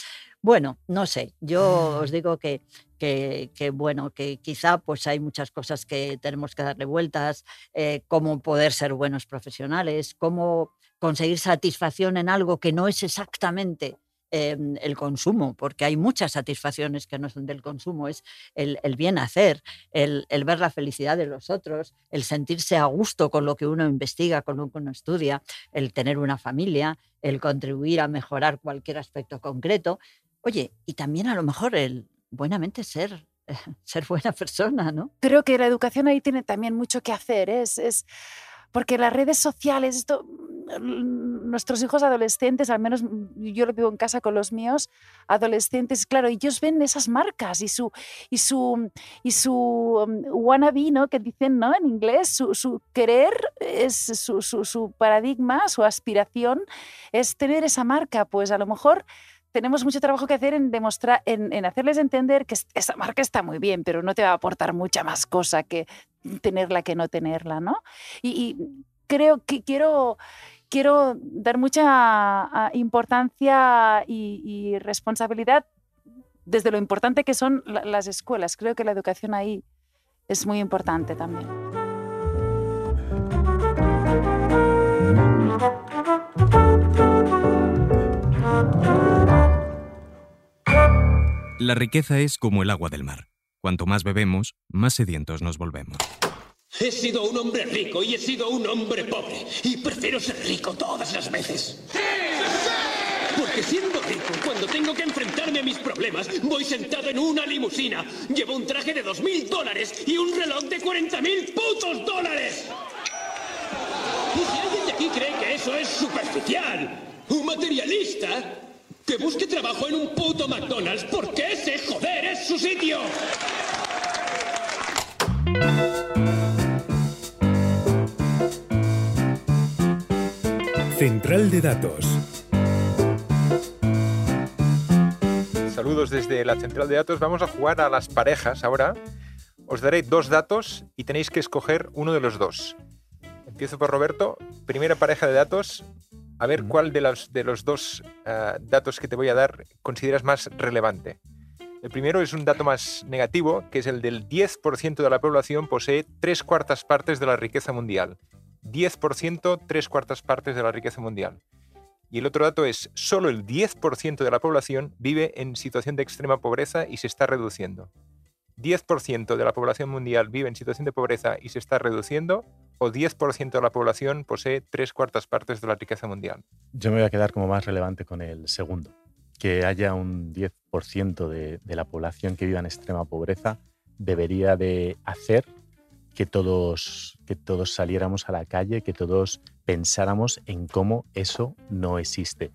Bueno, no sé, yo os digo que, que, que, bueno, que quizá pues hay muchas cosas que tenemos que darle vueltas, eh, cómo poder ser buenos profesionales, cómo conseguir satisfacción en algo que no es exactamente eh, el consumo, porque hay muchas satisfacciones que no son del consumo, es el, el bien hacer, el, el, ver la felicidad de los otros, el sentirse a gusto con lo que uno investiga, con lo que uno estudia, el tener una familia, el contribuir a mejorar cualquier aspecto concreto. Oye, y también a lo mejor el buenamente ser, <laughs> ser buena persona, ¿no? Creo que la educación ahí tiene también mucho que hacer, ¿eh? es, es porque las redes sociales, esto, nuestros hijos adolescentes, al menos yo lo vivo en casa con los míos, adolescentes, claro, ellos ven esas marcas y su, y su, y su um, wannabe, ¿no? Que dicen, ¿no? En inglés, su, querer, es su, su paradigma, su aspiración es tener esa marca. Pues a lo mejor tenemos mucho trabajo que hacer en demostrar, en, hacerles entender que esa marca está muy bien, pero no te va a aportar mucha más cosa que tenerla que no tenerla, ¿no? Y, creo que quiero, quiero dar mucha ah, importancia y, responsabilidad desde lo importante que son las escuelas. Creo que la educación ahí es muy importante también. La riqueza es como el agua del mar. Cuanto más bebemos, más sedientos nos volvemos. He sido un hombre rico y he sido un hombre pobre. Y prefiero ser rico todas las veces. Porque siendo rico, cuando tengo que enfrentarme a mis problemas, voy sentado en una limusina. Llevo un traje de dos mil dólares y un reloj de 40 mil putos dólares. Y si alguien de aquí cree que eso es superficial, un materialista, que busque trabajo en un puto McDonald's porque ese joder es su sitio. Central de Datos. Saludos desde la central de datos. Vamos a jugar a las parejas ahora. Os daré dos datos y tenéis que escoger uno de los dos. Empiezo por Roberto. Primera pareja de datos, a ver cuál de los, de los dos ah, datos que te voy a dar consideras más relevante. El primero es un dato más negativo, que es el del 10% de la población posee tres cuartas partes de la riqueza mundial. 10%, tres cuartas partes de la riqueza mundial. Y el otro dato es, solo el 10% de la población vive en situación de extrema pobreza y se está reduciendo. 10% de la población mundial vive en situación de pobreza y se está reduciendo, o 10% de la población posee tres cuartas partes de la riqueza mundial. Yo me voy a quedar como más relevante con el segundo. Que haya un 10% de, de la población que viva en extrema pobreza debería de hacer que todos, que todos saliéramos a la calle, que todos pensáramos en cómo eso no existe.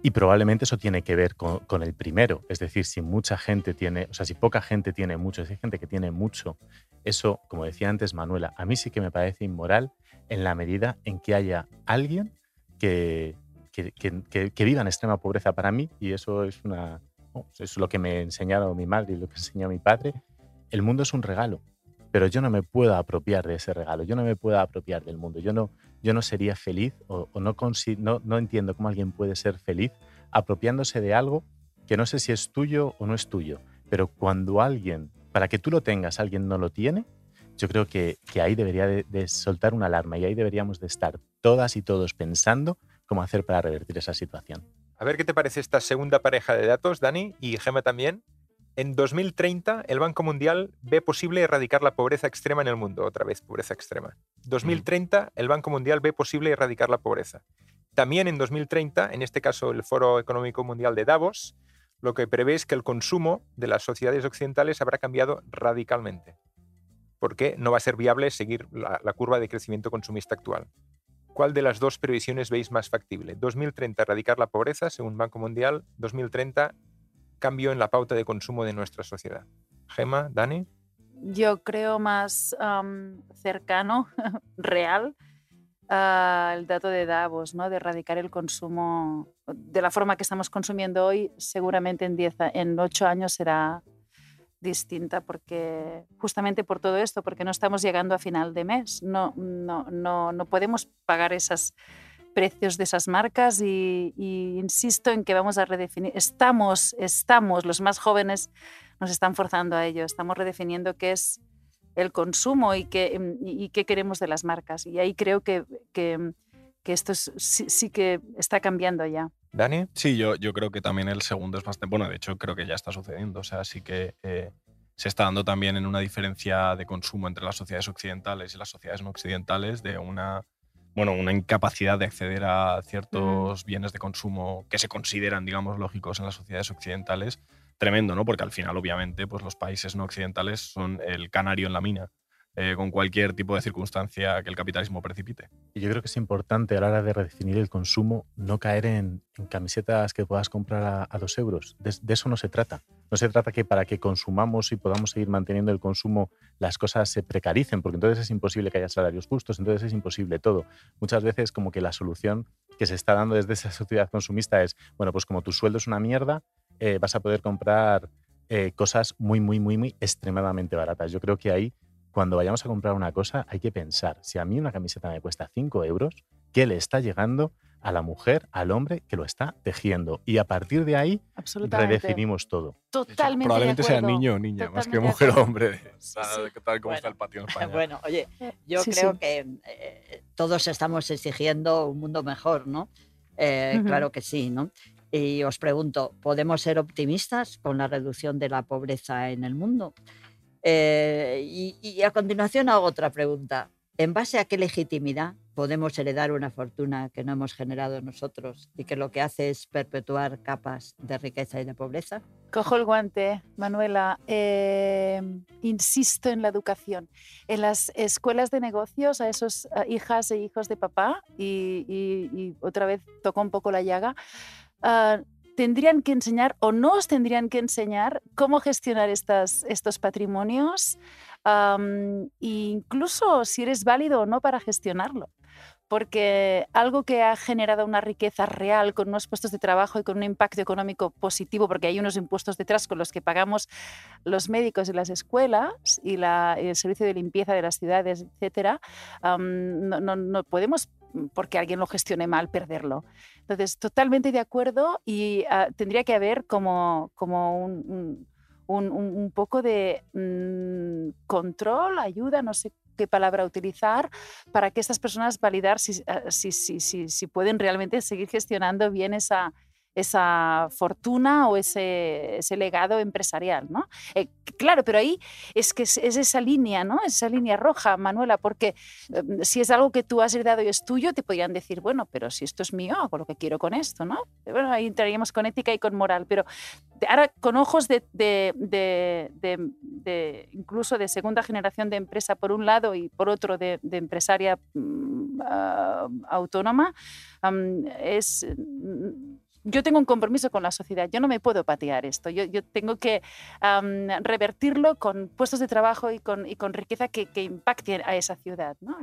Y probablemente eso tiene que ver con, el primero, es decir, si mucha gente tiene, o sea, si poca gente tiene mucho, si hay gente que tiene mucho, eso, como decía antes Manuela, a mí sí que me parece inmoral en la medida en que haya alguien que, que, viva en extrema pobreza para mí, y eso es, una, es lo que me enseñaron mi madre y lo que enseñó mi padre, el mundo es un regalo, pero yo no me puedo apropiar de ese regalo, yo no me puedo apropiar del mundo, yo no, yo no sería feliz o, no, entiendo cómo alguien puede ser feliz apropiándose de algo que no sé si es tuyo o no es tuyo, pero cuando alguien, para que tú lo tengas, alguien no lo tiene, yo creo que, que ahí debería de, soltar una alarma y ahí deberíamos de estar todas y todos pensando cómo hacer para revertir esa situación. A ver qué te parece esta segunda pareja de datos, Dani y Gemma también. En 2030, el Banco Mundial ve posible erradicar la pobreza extrema en el mundo. Otra vez, pobreza extrema. 2030, el Banco Mundial ve posible erradicar la pobreza. También en 2030, en este caso el Foro Económico Mundial de Davos, lo que prevé es que el consumo de las sociedades occidentales habrá cambiado radicalmente, porque no va a ser viable seguir la, la curva de crecimiento consumista actual. ¿Cuál de las dos previsiones veis más factible? 2030, erradicar la pobreza, según Banco Mundial. 2030, cambio en la pauta de consumo de nuestra sociedad. Gema, Dani. Yo creo más cercano, <laughs> real, al dato de Davos, ¿no? de erradicar el consumo de la forma que estamos consumiendo hoy, seguramente en, diez, en ocho años será distinta porque justamente por todo esto, porque no estamos llegando a final de mes, no, no, no, no podemos pagar esas precios de esas marcas y, insisto en que vamos a redefinir, estamos, estamos, los más jóvenes nos están forzando a ello, estamos redefiniendo qué es el consumo y qué, y, qué queremos de las marcas. Y ahí creo que, que, que esto sí, que está cambiando ya. Dani. Sí, yo, yo creo que también el segundo es bastante, bueno, de hecho creo que ya está sucediendo, o sea, sí que... Eh, se está dando también en una diferencia de consumo entre las sociedades occidentales y las sociedades no occidentales, de una bueno, una incapacidad de acceder a ciertos bienes de consumo que se consideran, digamos, lógicos en las sociedades occidentales, tremendo, ¿no? Porque al final, obviamente, pues los países no occidentales son el canario en la mina eh, con cualquier tipo de circunstancia que el capitalismo precipite. Y yo creo que es importante a la hora de redefinir el consumo no caer en, camisetas que puedas comprar a, dos euros. De, de, eso no se trata. No se trata que para que consumamos y podamos seguir manteniendo el consumo las cosas se precaricen, porque entonces es imposible que haya salarios justos, entonces es imposible todo. Muchas veces como que la solución que se está dando desde <laughs> esa sociedad consumista es, bueno, pues como tu sueldo es una mierda, eh, vas a poder comprar eh, cosas muy, muy, muy, muy extremadamente baratas. Yo creo que ahí cuando vayamos a comprar una cosa hay que pensar, si a mí una camiseta me cuesta 5 euros, ¿qué le está llegando a la mujer, al hombre que lo está tejiendo? Y a partir de ahí redefinimos todo. Totalmente. Probablemente sea niño o niña, más que mujer o hombre, tal, tal como bueno, está el patio en <laughs> España. Bueno, oye, yo Sí, creo sí. que eh, todos estamos exigiendo un mundo mejor, ¿no? Eh. Claro que sí, ¿no? Y os pregunto, ¿podemos ser optimistas con la reducción de la pobreza en el mundo? Eh, y, a continuación hago otra pregunta. ¿En base a qué legitimidad podemos heredar una fortuna que no hemos generado nosotros y que lo que hace es perpetuar capas de riqueza y de pobreza? Cojo el guante, Manuela. Eh, insisto en la educación. En las escuelas de negocios, a esos hijas e hijos de papá, y otra vez tocó un poco la llaga, ah, tendrían que enseñar o nos tendrían que enseñar cómo gestionar estos patrimonios, incluso si eres válido o no para gestionarlo porque algo que ha generado una riqueza real con unos puestos de trabajo y con un impacto económico positivo, porque hay unos impuestos detrás con los que pagamos los médicos y las escuelas y, el servicio de limpieza de las ciudades, no, no- no podemos, porque alguien lo gestione mal, perderlo. Entonces, totalmente de acuerdo y ah, tendría que haber como, como un, un- poco de mm, control, ayuda, no sé qué palabra utilizar, para que estas personas validar si, ah, si, si, si, si pueden realmente seguir gestionando bien esa, esa fortuna o ese, ese legado empresarial, ¿no? Eh, claro, pero ahí es que es, es esa línea, ¿no? Esa línea roja, Manuela, porque eh, si es algo que tú has heredado y es tuyo, te podrían decir, bueno, pero si esto es mío, hago lo que quiero con esto, ¿no? Eh, Bueno, ahí entraríamos con ética y con moral, pero ahora con ojos de, de- de- de- incluso de segunda generación de empresa por un lado y por otro de, empresaria mm, ah, autónoma, am, es... yo tengo un compromiso con la sociedad, yo no me puedo patear esto, yo, tengo que revertirlo con puestos de trabajo y con, y con riqueza que, que impacte a esa ciudad. ¿no?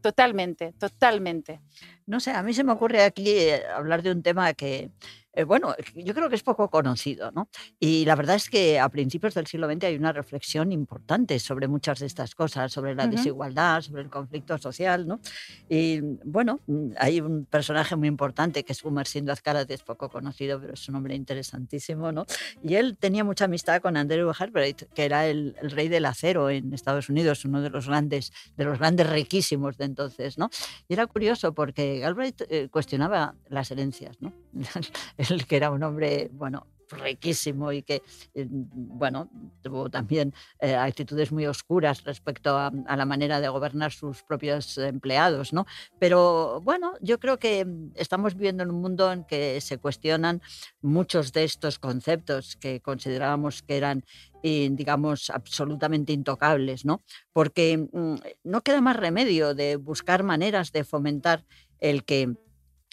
Totalmente, totalmente. No sé, a mí se me ocurre aquí eh, hablar de un tema que, eh, bueno, yo creo que es poco conocido, ¿no? Y la verdad es que a principios del siglo XX hay una reflexión importante sobre muchas de estas cosas, sobre la desigualdad, sobre el conflicto social, ¿no? Y bueno, mm, hay un personaje muy importante que es Gumersindo Azcárate, es poco conocido, pero es un hombre interesantísimo, ¿no? Y él tenía mucha amistad con Andrew Herbert, que era el, el rey del acero en Estados Unidos, uno de los grandes, de los grandes riquísimos de entonces, ¿no? Y era curioso porque Galbraith eh, cuestionaba las herencias, ¿no? <laughs> Él que era un hombre, bueno, riquísimo y que, eh, bueno, tuvo también eh, actitudes muy oscuras respecto a, a la manera de gobernar sus propios empleados, ¿no? Pero bueno, yo creo que mm, estamos viviendo en un mundo en que se cuestionan muchos de estos conceptos que considerábamos que eran eh, digamos, absolutamente intocables, ¿no? Porque mm, no queda más remedio de buscar maneras de fomentar el que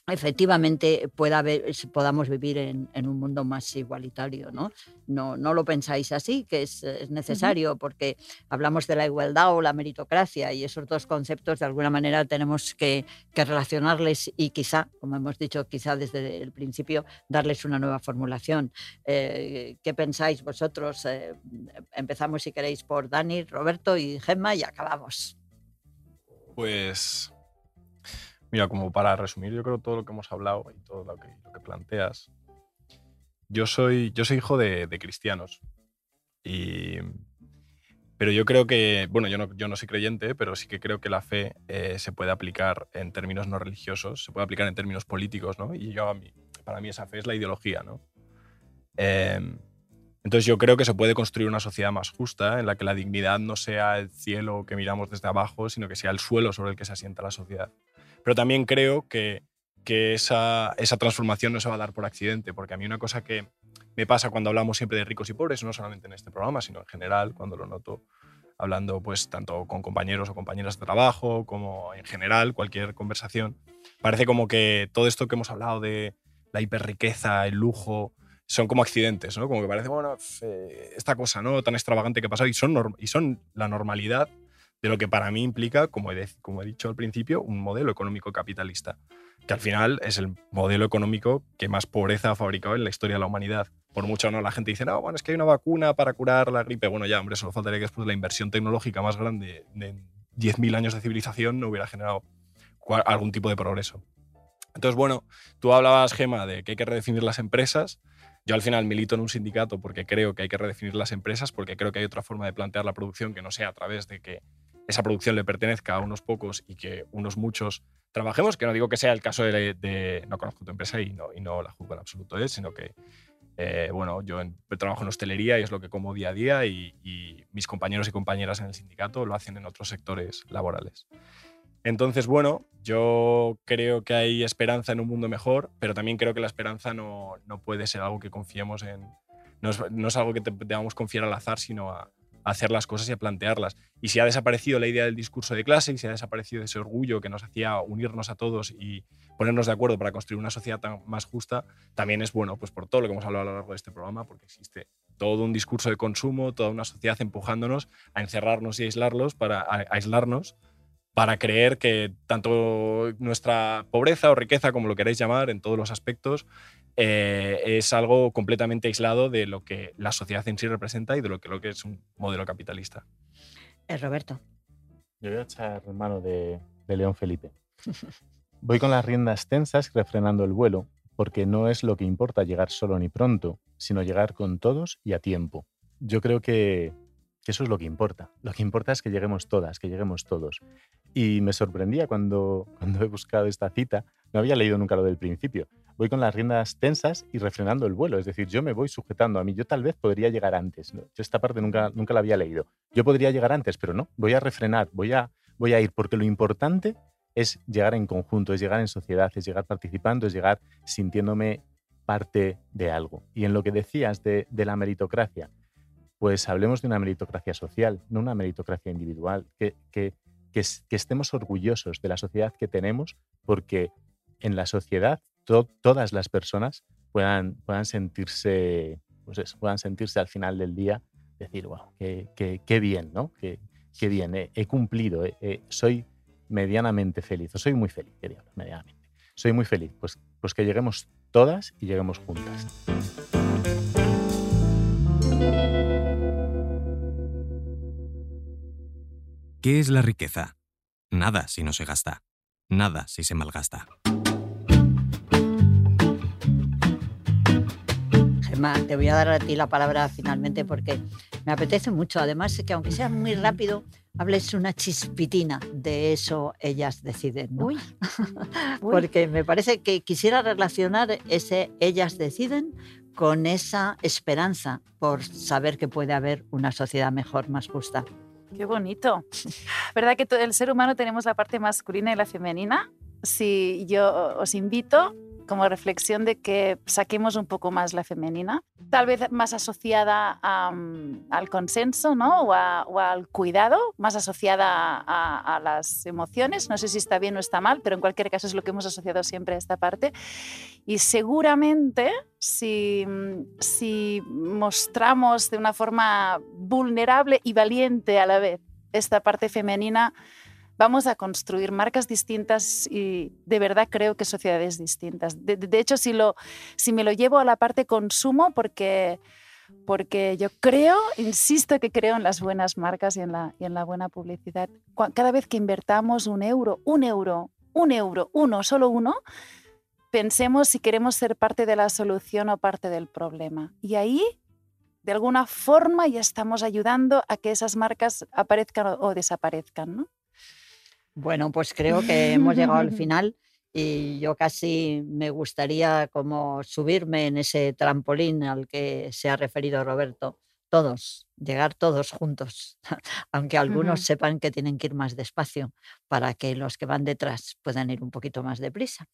efectivamente pueda haber, podamos vivir en, en un mundo más igualitario, ¿no? No, no lo pensáis así, que es, es necesario, porque hablamos de la igualdad o la meritocracia y esos dos conceptos de alguna manera tenemos que, que relacionarles y quizá, como hemos dicho, quizá desde el principio, darles una nueva formulación. Eh, ¿Qué pensáis vosotros? Eh, empezamos, si queréis, por Dani, Roberto y Gemma y acabamos. Pues, mira, como para resumir, yo creo todo lo que hemos hablado y todo lo que, lo que planteas. Yo soy, yo soy hijo de, de cristianos. Y, pero yo creo que, bueno, yo no, yo no soy creyente, pero sí que creo que la fe eh, se puede aplicar en términos no religiosos, se puede aplicar en términos políticos, ¿no? Y yo, a mí, para mí esa fe es la ideología, ¿no? Em, entonces yo creo que se puede construir una sociedad más justa en la que la dignidad no sea el cielo que miramos desde abajo, sino que sea el suelo sobre el que se asienta la sociedad. Pero también creo que, que esa, esa transformación no se va a dar por accidente, porque a mí una cosa que me pasa cuando hablamos siempre de ricos y pobres, no solamente en este programa, sino en general, cuando lo noto hablando pues tanto con compañeros o compañeras de trabajo como en general, cualquier conversación. Parece como que todo esto que hemos hablado de la hiperriqueza, el lujo, son como accidentes, ¿no? Como que parece, bueno, eh, esta cosa, ¿no? Tan extravagante que pasa y son, y son la normalidad de lo que para mí implica, como he, como he dicho al principio, un modelo económico capitalista, que al final es el modelo económico que más pobreza ha fabricado en la historia de la humanidad. Por mucho no, la gente dice, no, bueno, es que hay una vacuna para curar la gripe. Bueno, ya, hombre, solo faltaría que después de la inversión tecnológica más grande de 10.000 años de civilización no hubiera generado algún tipo de progreso. Entonces, bueno, tú hablabas, Gema, de que hay que redefinir las empresas. Yo al final milito en un sindicato porque creo que hay que redefinir las empresas, porque creo que hay otra forma de plantear la producción que no sea a través de que esa producción le pertenezca a unos pocos y que unos muchos trabajemos, que no digo que sea el caso de, no conozco tu empresa y no, y no la juzgo en absoluto, ¿eh? sino que, eh, bueno, yo trabajo en hostelería y es lo que como día a día y, mis compañeros y compañeras en el sindicato lo hacen en otros sectores laborales. Entonces, bueno, yo creo que hay esperanza en un mundo mejor, pero también creo que la esperanza no, no puede ser algo que confiemos en... No es, no es algo que debamos confiar al azar, sino a, hacer las cosas y a plantearlas. Y si ha desaparecido la idea del discurso de clase y si ha desaparecido ese orgullo que nos hacía unirnos a todos y ponernos de acuerdo para construir una sociedad más justa, también es bueno pues por todo lo que hemos hablado a lo largo de este programa, porque existe todo un discurso de consumo, toda una sociedad empujándonos a encerrarnos y aislarlos para aislarnos para creer que tanto nuestra pobreza o riqueza, como lo queréis llamar, en todos los aspectos, eh, es algo completamente aislado de lo que la sociedad en sí representa y de lo que, lo que es un modelo capitalista. Es Roberto. Yo voy a echar mano de, de León Felipe. <laughs> Voy con las riendas tensas refrenando el vuelo, porque no es lo que importa llegar solo ni pronto, sino llegar con todos y a tiempo. Yo creo que, que eso es lo que importa. Lo que importa es que lleguemos todas, que lleguemos todos. Y me sorprendía cuando, <laughs> cuando he buscado esta cita, no había leído nunca lo del principio, voy con las riendas tensas y refrenando el vuelo. Es decir, yo me voy sujetando a mí. Yo tal vez podría llegar antes. Yo esta parte nunca, nunca la había leído. Yo podría llegar antes, pero no. Voy a refrenar, voy a, voy a ir, porque lo importante es llegar en conjunto, es llegar en sociedad, es llegar participando, es llegar sintiéndome parte de algo. Y en lo que decías de, la meritocracia, pues hablemos de una meritocracia social, no una meritocracia individual, que, que, que estemos orgullosos de la sociedad que tenemos, porque en la sociedad todas las personas puedan, puedan sentirse, pues puedan sentirse al final del día, decir, wow, qué, bien, ¿no? Qué, qué bien, he, cumplido, soy medianamente feliz, o soy muy feliz, medianamente. Soy muy feliz, pues, pues que lleguemos todas y lleguemos juntas. ¿Qué es la riqueza? Nada si no se gasta, nada si se malgasta. Te voy a dar a ti la palabra finalmente porque me apetece mucho. Además, que aunque sea muy rápido, hables una chispitina de eso, ellas deciden. <laughs> porque me parece que quisiera relacionar ese ellas deciden con esa esperanza por saber que puede haber una sociedad mejor, más justa. Qué bonito. ¿Verdad que el ser humano tenemos la parte masculina y la femenina? Si yo os invito como reflexión de que saquemos un poco más la femenina, tal vez más asociada al consenso ¿no? o, al cuidado, más asociada a, las emociones. No sé si está bien o está mal, pero en cualquier caso es lo que hemos asociado siempre a esta parte. Y seguramente si, si mostramos de una forma vulnerable y valiente a la vez esta parte femenina, vamos a construir marcas distintas y de verdad creo que sociedades distintas. De, hecho, si, lo, si me lo llevo a la parte consumo, porque, porque yo creo, insisto que creo en las buenas marcas y en la, y en la buena publicidad. Cada vez que invertamos un euro, un euro, un euro, uno, solo uno, pensemos si queremos ser parte de la solución o parte del problema. Y ahí de alguna forma ya estamos ayudando a que esas marcas aparezcan o desaparezcan, ¿no? Bueno, pues creo que hemos llegado al <laughs> final y yo casi me gustaría como subirme en ese trampolín al que se ha referido Roberto. Todos, llegar todos juntos, <laughs> aunque algunos sepan que tienen que ir más despacio para que los que van detrás puedan ir un poquito más deprisa.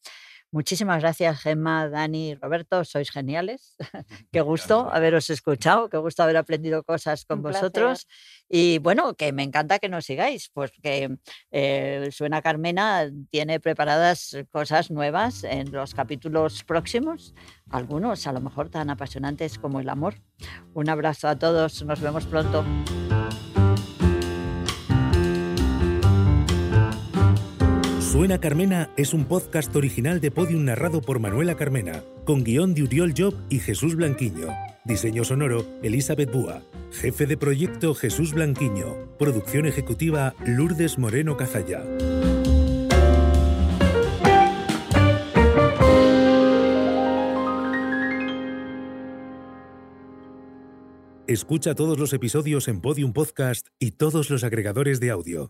Muchísimas gracias, Gemma, Dani, Roberto, sois geniales. <laughs> qué gusto haberos escuchado, qué gusto haber aprendido cosas con Un placer. vosotros. Y bueno, que me encanta que nos sigáis, pues que eh, Suena Carmena tiene preparadas cosas nuevas en los capítulos próximos, algunos a lo mejor tan apasionantes como el amor. Un abrazo a todos, nos vemos pronto. Suena Carmena es un podcast original de Podium narrado por Manuela Carmena, con guion de Uriol Job y Jesús Blanquiño. Diseño sonoro, Elizabeth Búa. Jefe de proyecto, Jesús Blanquiño. Producción ejecutiva, Lourdes Moreno Cazalla. Escucha todos los episodios en Podium Podcast y todos los agregadores de audio.